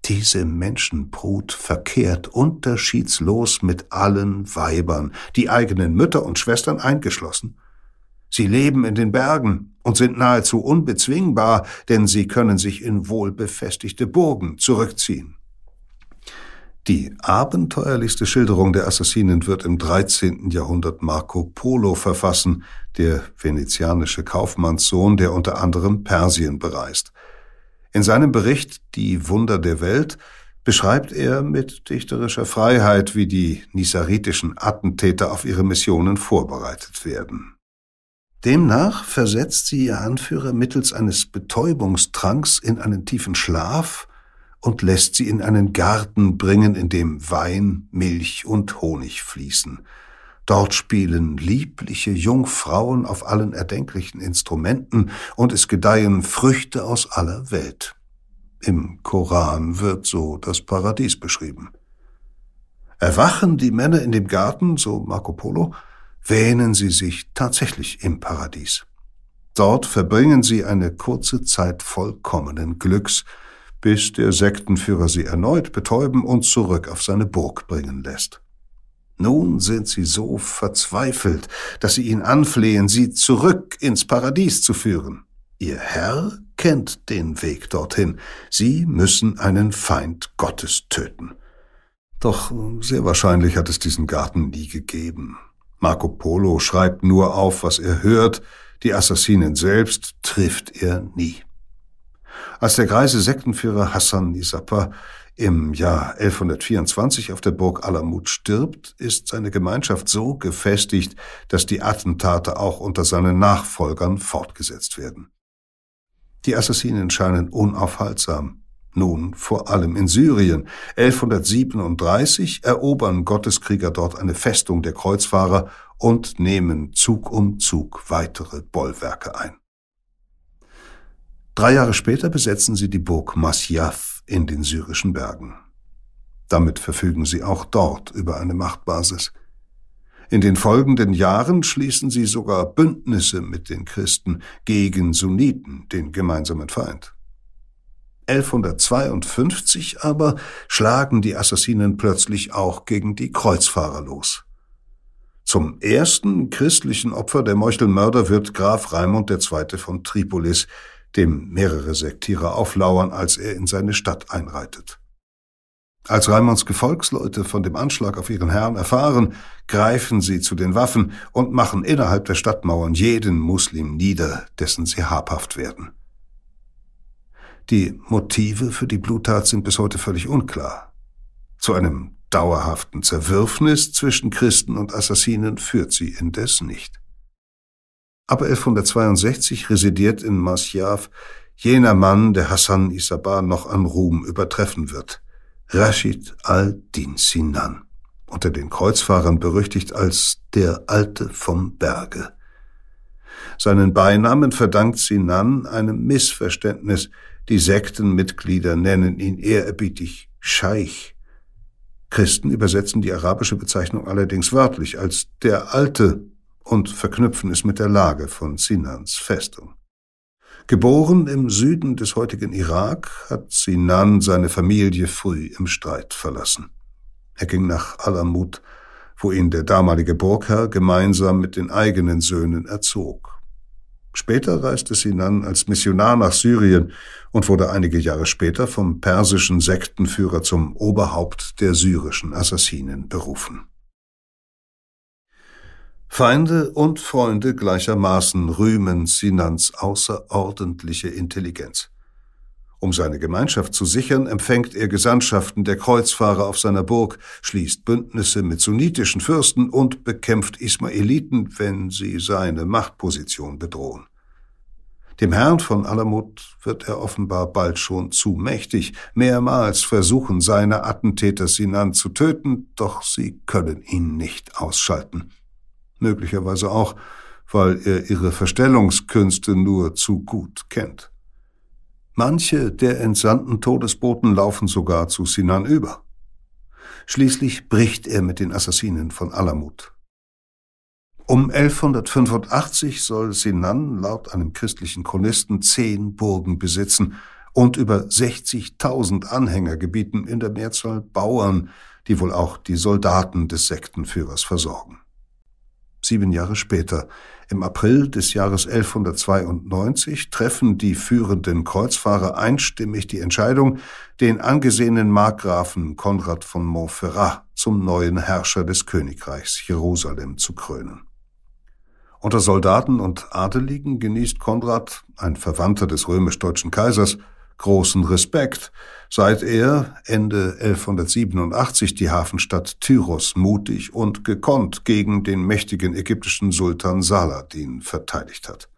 [SPEAKER 1] diese Menschenbrut verkehrt unterschiedslos mit allen Weibern, die eigenen Mütter und Schwestern eingeschlossen. Sie leben in den Bergen und sind nahezu unbezwingbar, denn sie können sich in wohlbefestigte Burgen zurückziehen. Die abenteuerlichste Schilderung der Assassinen wird im 13. Jahrhundert Marco Polo verfassen, der venezianische Kaufmannssohn, der unter anderem Persien bereist. In seinem Bericht Die Wunder der Welt beschreibt er mit dichterischer Freiheit, wie die nisaritischen Attentäter auf ihre Missionen vorbereitet werden. Demnach versetzt sie ihr Anführer mittels eines Betäubungstranks in einen tiefen Schlaf und lässt sie in einen Garten bringen, in dem Wein, Milch und Honig fließen. Dort spielen liebliche Jungfrauen auf allen erdenklichen Instrumenten und es gedeihen Früchte aus aller Welt. Im Koran wird so das Paradies beschrieben. Erwachen die Männer in dem Garten, so Marco Polo, wähnen sie sich tatsächlich im Paradies. Dort verbringen sie eine kurze Zeit vollkommenen Glücks, bis der Sektenführer sie erneut betäuben und zurück auf seine Burg bringen lässt. Nun sind sie so verzweifelt, dass sie ihn anflehen, sie zurück ins Paradies zu führen. Ihr Herr kennt den Weg dorthin. Sie müssen einen Feind Gottes töten. Doch sehr wahrscheinlich hat es diesen Garten nie gegeben. Marco Polo schreibt nur auf, was er hört, die Assassinen selbst trifft er nie. Als der greise Sektenführer Hassan Nisapa im Jahr 1124 auf der Burg Alamut stirbt, ist seine Gemeinschaft so gefestigt, dass die Attentate auch unter seinen Nachfolgern fortgesetzt werden. Die Assassinen scheinen unaufhaltsam. Nun vor allem in Syrien. 1137 erobern Gotteskrieger dort eine Festung der Kreuzfahrer und nehmen Zug um Zug weitere Bollwerke ein. Drei Jahre später besetzen sie die Burg Masyaf in den syrischen Bergen. Damit verfügen sie auch dort über eine Machtbasis. In den folgenden Jahren schließen sie sogar Bündnisse mit den Christen gegen Sunniten, den gemeinsamen Feind. 1152 aber schlagen die Assassinen plötzlich auch gegen die Kreuzfahrer los. Zum ersten christlichen Opfer der Meuchelmörder wird Graf Raimund II. von Tripolis, dem mehrere Sektierer auflauern, als er in seine Stadt einreitet. Als Raimonds Gefolgsleute von dem Anschlag auf ihren Herrn erfahren, greifen sie zu den Waffen und machen innerhalb der Stadtmauern jeden Muslim nieder, dessen sie habhaft werden. Die Motive für die Bluttat sind bis heute völlig unklar. Zu einem dauerhaften Zerwürfnis zwischen Christen und Assassinen führt sie indes nicht. Ab 1162 residiert in Masyaf jener Mann, der Hassan Isabar noch an Ruhm übertreffen wird, Rashid al-Din Sinan, unter den Kreuzfahrern berüchtigt als der Alte vom Berge. Seinen Beinamen verdankt Sinan einem Missverständnis. Die Sektenmitglieder nennen ihn ehrerbietig Scheich. Christen übersetzen die arabische Bezeichnung allerdings wörtlich als der Alte und verknüpfen es mit der Lage von Sinans Festung. Geboren im Süden des heutigen Irak, hat Sinan seine Familie früh im Streit verlassen. Er ging nach Alamut, wo ihn der damalige Burgherr gemeinsam mit den eigenen Söhnen erzog. Später reiste Sinan als Missionar nach Syrien und wurde einige Jahre später vom persischen Sektenführer zum Oberhaupt der syrischen Assassinen berufen. Feinde und Freunde gleichermaßen rühmen Sinans außerordentliche Intelligenz. Um seine Gemeinschaft zu sichern, empfängt er Gesandtschaften der Kreuzfahrer auf seiner Burg, schließt Bündnisse mit sunnitischen Fürsten und bekämpft Ismaeliten, wenn sie seine Machtposition bedrohen. Dem Herrn von Alamut wird er offenbar bald schon zu mächtig. Mehrmals versuchen seine Attentäter Sinan zu töten, doch sie können ihn nicht ausschalten möglicherweise auch, weil er ihre Verstellungskünste nur zu gut kennt. Manche der entsandten Todesboten laufen sogar zu Sinan über. Schließlich bricht er mit den Assassinen von Alamut. Um 1185 soll Sinan laut einem christlichen Chronisten zehn Burgen besitzen und über 60.000 Anhänger gebieten, in der Mehrzahl Bauern, die wohl auch die Soldaten des Sektenführers versorgen. Sieben Jahre später, im April des Jahres 1192, treffen die führenden Kreuzfahrer einstimmig die Entscheidung, den angesehenen Markgrafen Konrad von Montferrat zum neuen Herrscher des Königreichs Jerusalem zu krönen. Unter Soldaten und Adeligen genießt Konrad, ein Verwandter des römisch-deutschen Kaisers, großen Respekt, seit er Ende 1187 die Hafenstadt Tyros mutig und gekonnt gegen den mächtigen ägyptischen Sultan Saladin verteidigt hat.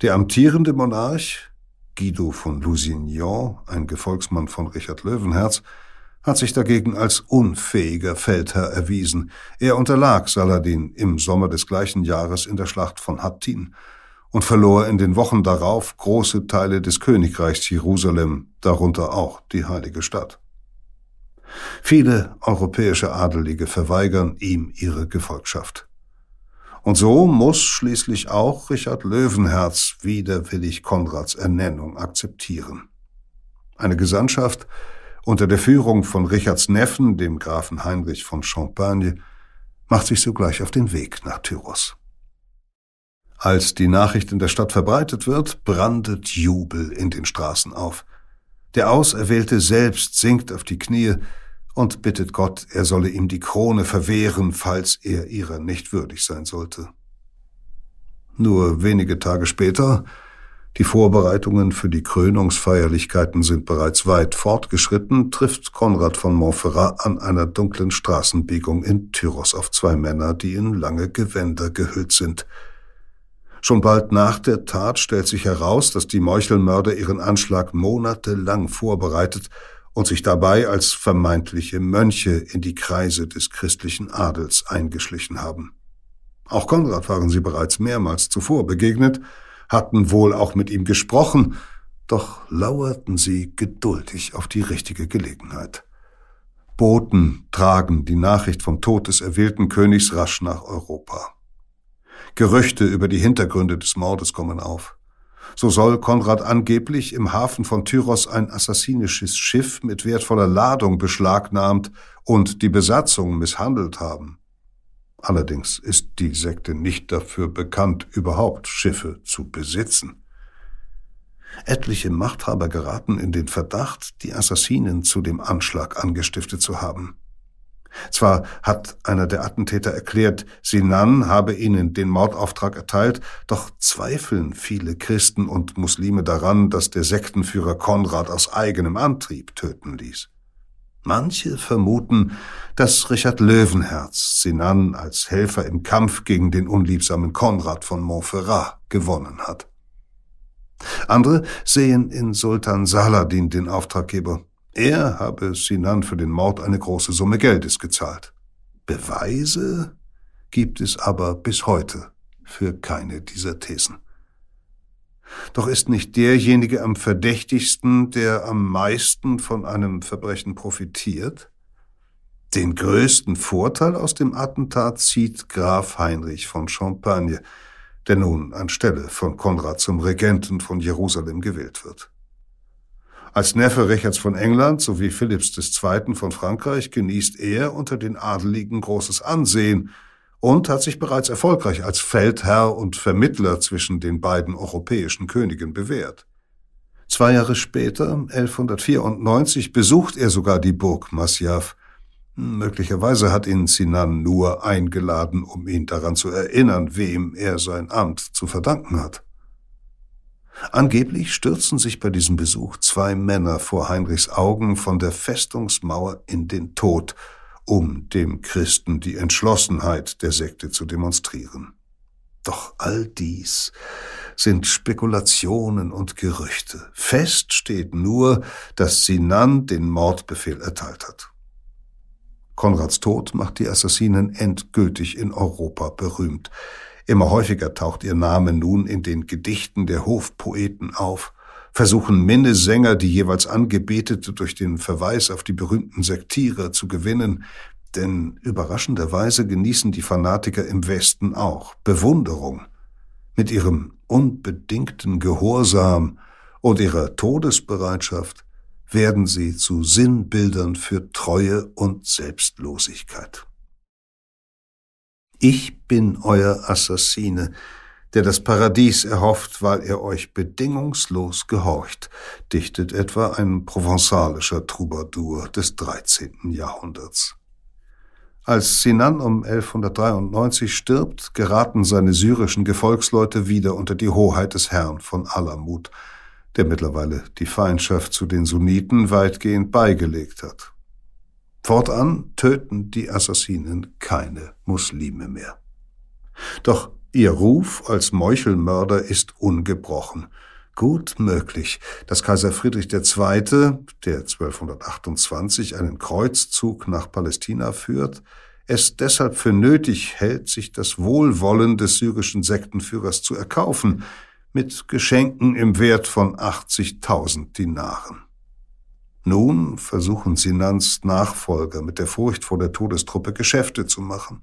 [SPEAKER 1] Der amtierende Monarch, Guido von Lusignan, ein Gefolgsmann von Richard Löwenherz, hat sich dagegen als unfähiger Feldherr erwiesen. Er unterlag Saladin im Sommer des gleichen Jahres in der Schlacht von Hattin und verlor in den Wochen darauf große Teile des Königreichs Jerusalem, darunter auch die heilige Stadt. Viele europäische Adelige verweigern ihm ihre Gefolgschaft. Und so muss schließlich auch Richard Löwenherz widerwillig Konrads Ernennung akzeptieren. Eine Gesandtschaft unter der Führung von Richards Neffen, dem Grafen Heinrich von Champagne, macht sich sogleich auf den Weg nach Tyros. Als die Nachricht in der Stadt verbreitet wird, brandet Jubel in den Straßen auf. Der Auserwählte selbst sinkt auf die Knie und bittet Gott, er solle ihm die Krone verwehren, falls er ihrer nicht würdig sein sollte. Nur wenige Tage später, die Vorbereitungen für die Krönungsfeierlichkeiten sind bereits weit fortgeschritten, trifft Konrad von Montferrat an einer dunklen Straßenbiegung in Tyros auf zwei Männer, die in lange Gewänder gehüllt sind – Schon bald nach der Tat stellt sich heraus, dass die Meuchelmörder ihren Anschlag monatelang vorbereitet und sich dabei als vermeintliche Mönche in die Kreise des christlichen Adels eingeschlichen haben. Auch Konrad waren sie bereits mehrmals zuvor begegnet, hatten wohl auch mit ihm gesprochen, doch lauerten sie geduldig auf die richtige Gelegenheit. Boten tragen die Nachricht vom Tod des erwählten Königs rasch nach Europa. Gerüchte über die Hintergründe des Mordes kommen auf. So soll Konrad angeblich im Hafen von Tyros ein assassinisches Schiff mit wertvoller Ladung beschlagnahmt und die Besatzung misshandelt haben. Allerdings ist die Sekte nicht dafür bekannt, überhaupt Schiffe zu besitzen. Etliche Machthaber geraten in den Verdacht, die Assassinen zu dem Anschlag angestiftet zu haben. Zwar hat einer der Attentäter erklärt, Sinan habe ihnen den Mordauftrag erteilt, doch zweifeln viele Christen und Muslime daran, dass der Sektenführer Konrad aus eigenem Antrieb töten ließ. Manche vermuten, dass Richard Löwenherz Sinan als Helfer im Kampf gegen den unliebsamen Konrad von Montferrat gewonnen hat. Andere sehen in Sultan Saladin den Auftraggeber. Er habe Sinan für den Mord eine große Summe Geldes gezahlt. Beweise gibt es aber bis heute für keine dieser Thesen. Doch ist nicht derjenige am verdächtigsten, der am meisten von einem Verbrechen profitiert? Den größten Vorteil aus dem Attentat zieht Graf Heinrich von Champagne, der nun anstelle von Konrad zum Regenten von Jerusalem gewählt wird. Als Neffe Richards von England sowie Philipps II. von Frankreich genießt er unter den Adeligen großes Ansehen und hat sich bereits erfolgreich als Feldherr und Vermittler zwischen den beiden europäischen Königen bewährt. Zwei Jahre später, 1194, besucht er sogar die Burg Masyaf. Möglicherweise hat ihn Sinan nur eingeladen, um ihn daran zu erinnern, wem er sein Amt zu verdanken hat. Angeblich stürzen sich bei diesem Besuch zwei Männer vor Heinrichs Augen von der Festungsmauer in den Tod, um dem Christen die Entschlossenheit der Sekte zu demonstrieren. Doch all dies sind Spekulationen und Gerüchte. Fest steht nur, dass Sinan den Mordbefehl erteilt hat. Konrads Tod macht die Assassinen endgültig in Europa berühmt. Immer häufiger taucht ihr Name nun in den Gedichten der Hofpoeten auf, versuchen Minnesänger, die jeweils Angebetete durch den Verweis auf die berühmten Sektierer zu gewinnen, Denn überraschenderweise genießen die Fanatiker im Westen auch Bewunderung. Mit ihrem unbedingten Gehorsam und ihrer Todesbereitschaft werden sie zu Sinnbildern für Treue und Selbstlosigkeit. Ich bin euer Assassine, der das Paradies erhofft, weil er euch bedingungslos gehorcht, dichtet etwa ein provenzalischer Troubadour des 13. Jahrhunderts. Als Sinan um 1193 stirbt, geraten seine syrischen Gefolgsleute wieder unter die Hoheit des Herrn von Alamut, der mittlerweile die Feindschaft zu den Sunniten weitgehend beigelegt hat. Fortan töten die Assassinen keine Muslime mehr. Doch ihr Ruf als Meuchelmörder ist ungebrochen. Gut möglich, dass Kaiser Friedrich II., der 1228 einen Kreuzzug nach Palästina führt, es deshalb für nötig hält, sich das Wohlwollen des syrischen Sektenführers zu erkaufen, mit Geschenken im Wert von 80.000 Dinaren. Nun versuchen Sinans Nachfolger mit der Furcht vor der Todestruppe Geschäfte zu machen.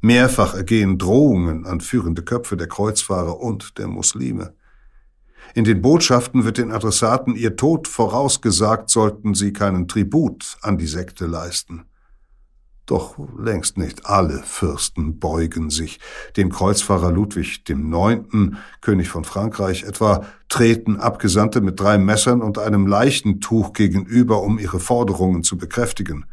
[SPEAKER 1] Mehrfach ergehen Drohungen an führende Köpfe der Kreuzfahrer und der Muslime. In den Botschaften wird den Adressaten ihr Tod vorausgesagt, sollten sie keinen Tribut an die Sekte leisten. Doch längst nicht alle Fürsten beugen sich. Dem Kreuzfahrer Ludwig IX., König von Frankreich etwa, treten Abgesandte mit drei Messern und einem Leichentuch gegenüber, um ihre Forderungen zu bekräftigen.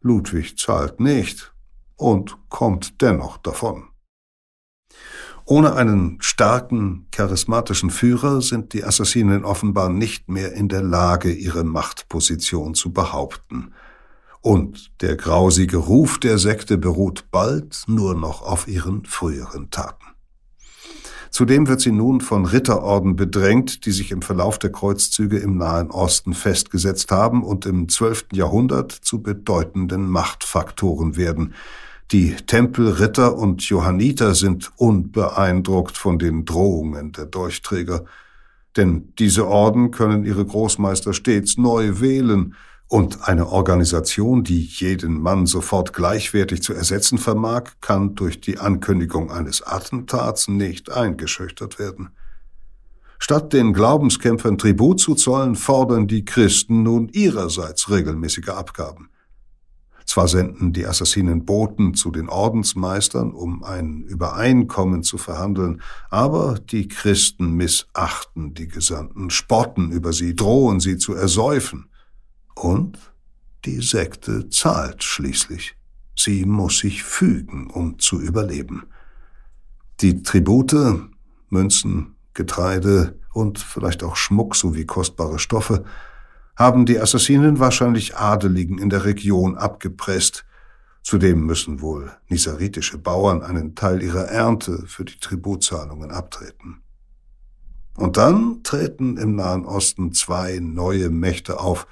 [SPEAKER 1] Ludwig zahlt nicht und kommt dennoch davon. Ohne einen starken, charismatischen Führer sind die Assassinen offenbar nicht mehr in der Lage, ihre Machtposition zu behaupten und der grausige Ruf der Sekte beruht bald nur noch auf ihren früheren Taten. Zudem wird sie nun von Ritterorden bedrängt, die sich im Verlauf der Kreuzzüge im Nahen Osten festgesetzt haben und im 12. Jahrhundert zu bedeutenden Machtfaktoren werden. Die Tempelritter und Johanniter sind unbeeindruckt von den Drohungen der Durchträger, denn diese Orden können ihre Großmeister stets neu wählen und eine Organisation, die jeden Mann sofort gleichwertig zu ersetzen vermag, kann durch die Ankündigung eines Attentats nicht eingeschüchtert werden. Statt den Glaubenskämpfern Tribut zu zollen, fordern die Christen nun ihrerseits regelmäßige Abgaben. Zwar senden die Assassinen Boten zu den Ordensmeistern, um ein Übereinkommen zu verhandeln, aber die Christen missachten die Gesandten, spotten über sie, drohen sie zu ersäufen. Und die Sekte zahlt schließlich. Sie muss sich fügen, um zu überleben. Die Tribute, Münzen, Getreide und vielleicht auch Schmuck sowie kostbare Stoffe haben die Assassinen wahrscheinlich Adeligen in der Region abgepresst. Zudem müssen wohl nisaritische Bauern einen Teil ihrer Ernte für die Tributzahlungen abtreten. Und dann treten im Nahen Osten zwei neue Mächte auf,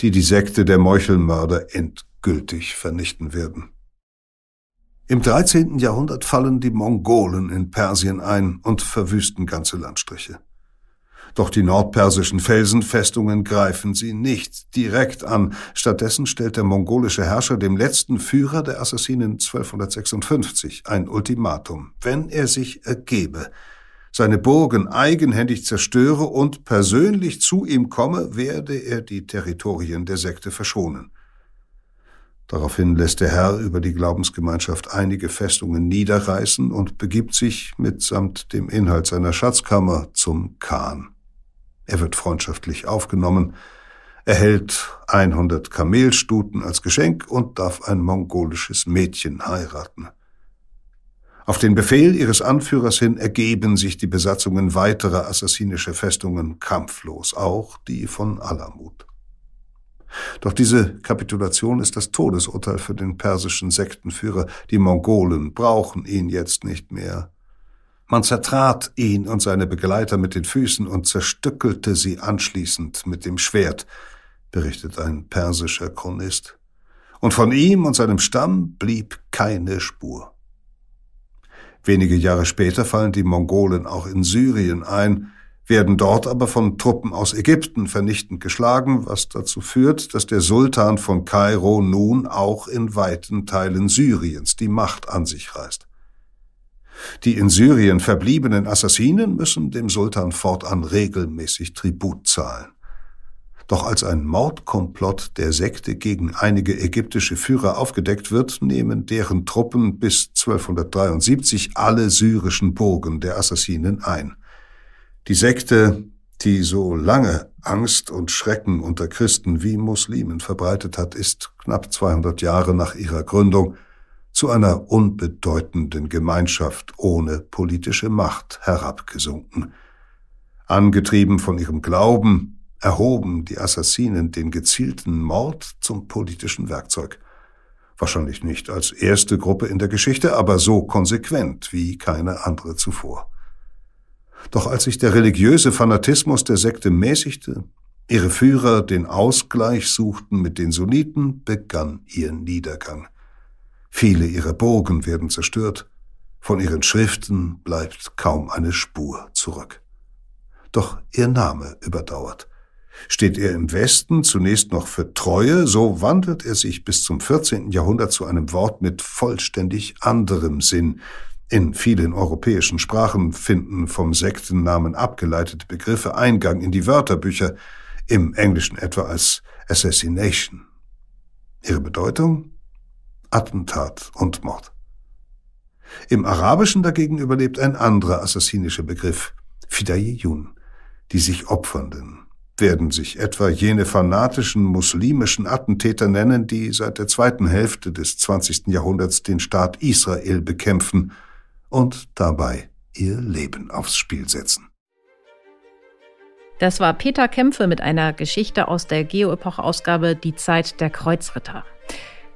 [SPEAKER 1] die die Sekte der Meuchelmörder endgültig vernichten werden. Im 13. Jahrhundert fallen die Mongolen in Persien ein und verwüsten ganze Landstriche. Doch die nordpersischen Felsenfestungen greifen sie nicht direkt an. Stattdessen stellt der mongolische Herrscher dem letzten Führer der Assassinen 1256 ein Ultimatum. Wenn er sich ergebe, seine Burgen eigenhändig zerstöre und persönlich zu ihm komme, werde er die Territorien der Sekte verschonen. Daraufhin lässt der Herr über die Glaubensgemeinschaft einige Festungen niederreißen und begibt sich mitsamt dem Inhalt seiner Schatzkammer zum Khan. Er wird freundschaftlich aufgenommen, erhält 100 Kamelstuten als Geschenk und darf ein mongolisches Mädchen heiraten. Auf den Befehl ihres Anführers hin ergeben sich die Besatzungen weiterer assassinischer Festungen kampflos, auch die von Alamut. Doch diese Kapitulation ist das Todesurteil für den persischen Sektenführer. Die Mongolen brauchen ihn jetzt nicht mehr. Man zertrat ihn und seine Begleiter mit den Füßen und zerstückelte sie anschließend mit dem Schwert, berichtet ein persischer Chronist. Und von ihm und seinem Stamm blieb keine Spur. Wenige Jahre später fallen die Mongolen auch in Syrien ein, werden dort aber von Truppen aus Ägypten vernichtend geschlagen, was dazu führt, dass der Sultan von Kairo nun auch in weiten Teilen Syriens die Macht an sich reißt. Die in Syrien verbliebenen Assassinen müssen dem Sultan fortan regelmäßig Tribut zahlen. Doch als ein Mordkomplott der Sekte gegen einige ägyptische Führer aufgedeckt wird, nehmen deren Truppen bis 1273 alle syrischen Burgen der Assassinen ein. Die Sekte, die so lange Angst und Schrecken unter Christen wie Muslimen verbreitet hat, ist knapp 200 Jahre nach ihrer Gründung zu einer unbedeutenden Gemeinschaft ohne politische Macht herabgesunken. Angetrieben von ihrem Glauben, erhoben die Assassinen den gezielten Mord zum politischen Werkzeug. Wahrscheinlich nicht als erste Gruppe in der Geschichte, aber so konsequent wie keine andere zuvor. Doch als sich der religiöse Fanatismus der Sekte mäßigte, ihre Führer den Ausgleich suchten mit den Sunniten, begann ihr Niedergang. Viele ihrer Burgen werden zerstört, von ihren Schriften bleibt kaum eine Spur zurück. Doch ihr Name überdauert. Steht er im Westen zunächst noch für Treue, so wandelt er sich bis zum 14. Jahrhundert zu einem Wort mit vollständig anderem Sinn. In vielen europäischen Sprachen finden vom Sektennamen abgeleitete Begriffe Eingang in die Wörterbücher, im Englischen etwa als Assassination. Ihre Bedeutung? Attentat und Mord. Im Arabischen dagegen überlebt ein anderer assassinischer Begriff, Fidayiyun, die sich Opfernden werden sich etwa jene fanatischen muslimischen Attentäter nennen, die seit der zweiten Hälfte des 20. Jahrhunderts den Staat Israel bekämpfen und dabei ihr Leben aufs Spiel setzen.
[SPEAKER 2] Das war Peter Kämpfe mit einer Geschichte aus der Geo-Epoche-Ausgabe Die Zeit der Kreuzritter.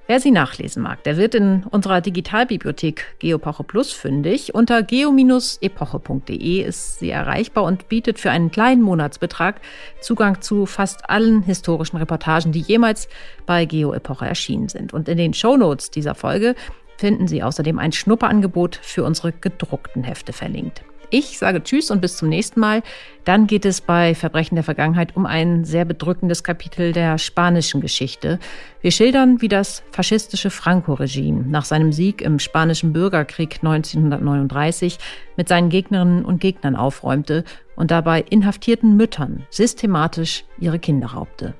[SPEAKER 2] Wer sie nachlesen mag, der wird in unserer Digitalbibliothek Geopoche Plus fündig. Unter geo-epoche.de ist sie erreichbar und bietet für einen kleinen Monatsbetrag Zugang zu fast allen historischen Reportagen, die jemals bei Geo-Epoche erschienen sind. Und in den Shownotes dieser Folge finden Sie außerdem ein Schnupperangebot für unsere gedruckten Hefte verlinkt. Ich sage Tschüss und bis zum nächsten Mal. Dann geht es bei Verbrechen der Vergangenheit um ein sehr bedrückendes Kapitel der spanischen Geschichte. Wir schildern, wie das faschistische Franco-Regime nach seinem Sieg im spanischen Bürgerkrieg 1939 mit seinen Gegnerinnen und Gegnern aufräumte und dabei inhaftierten Müttern systematisch ihre Kinder raubte.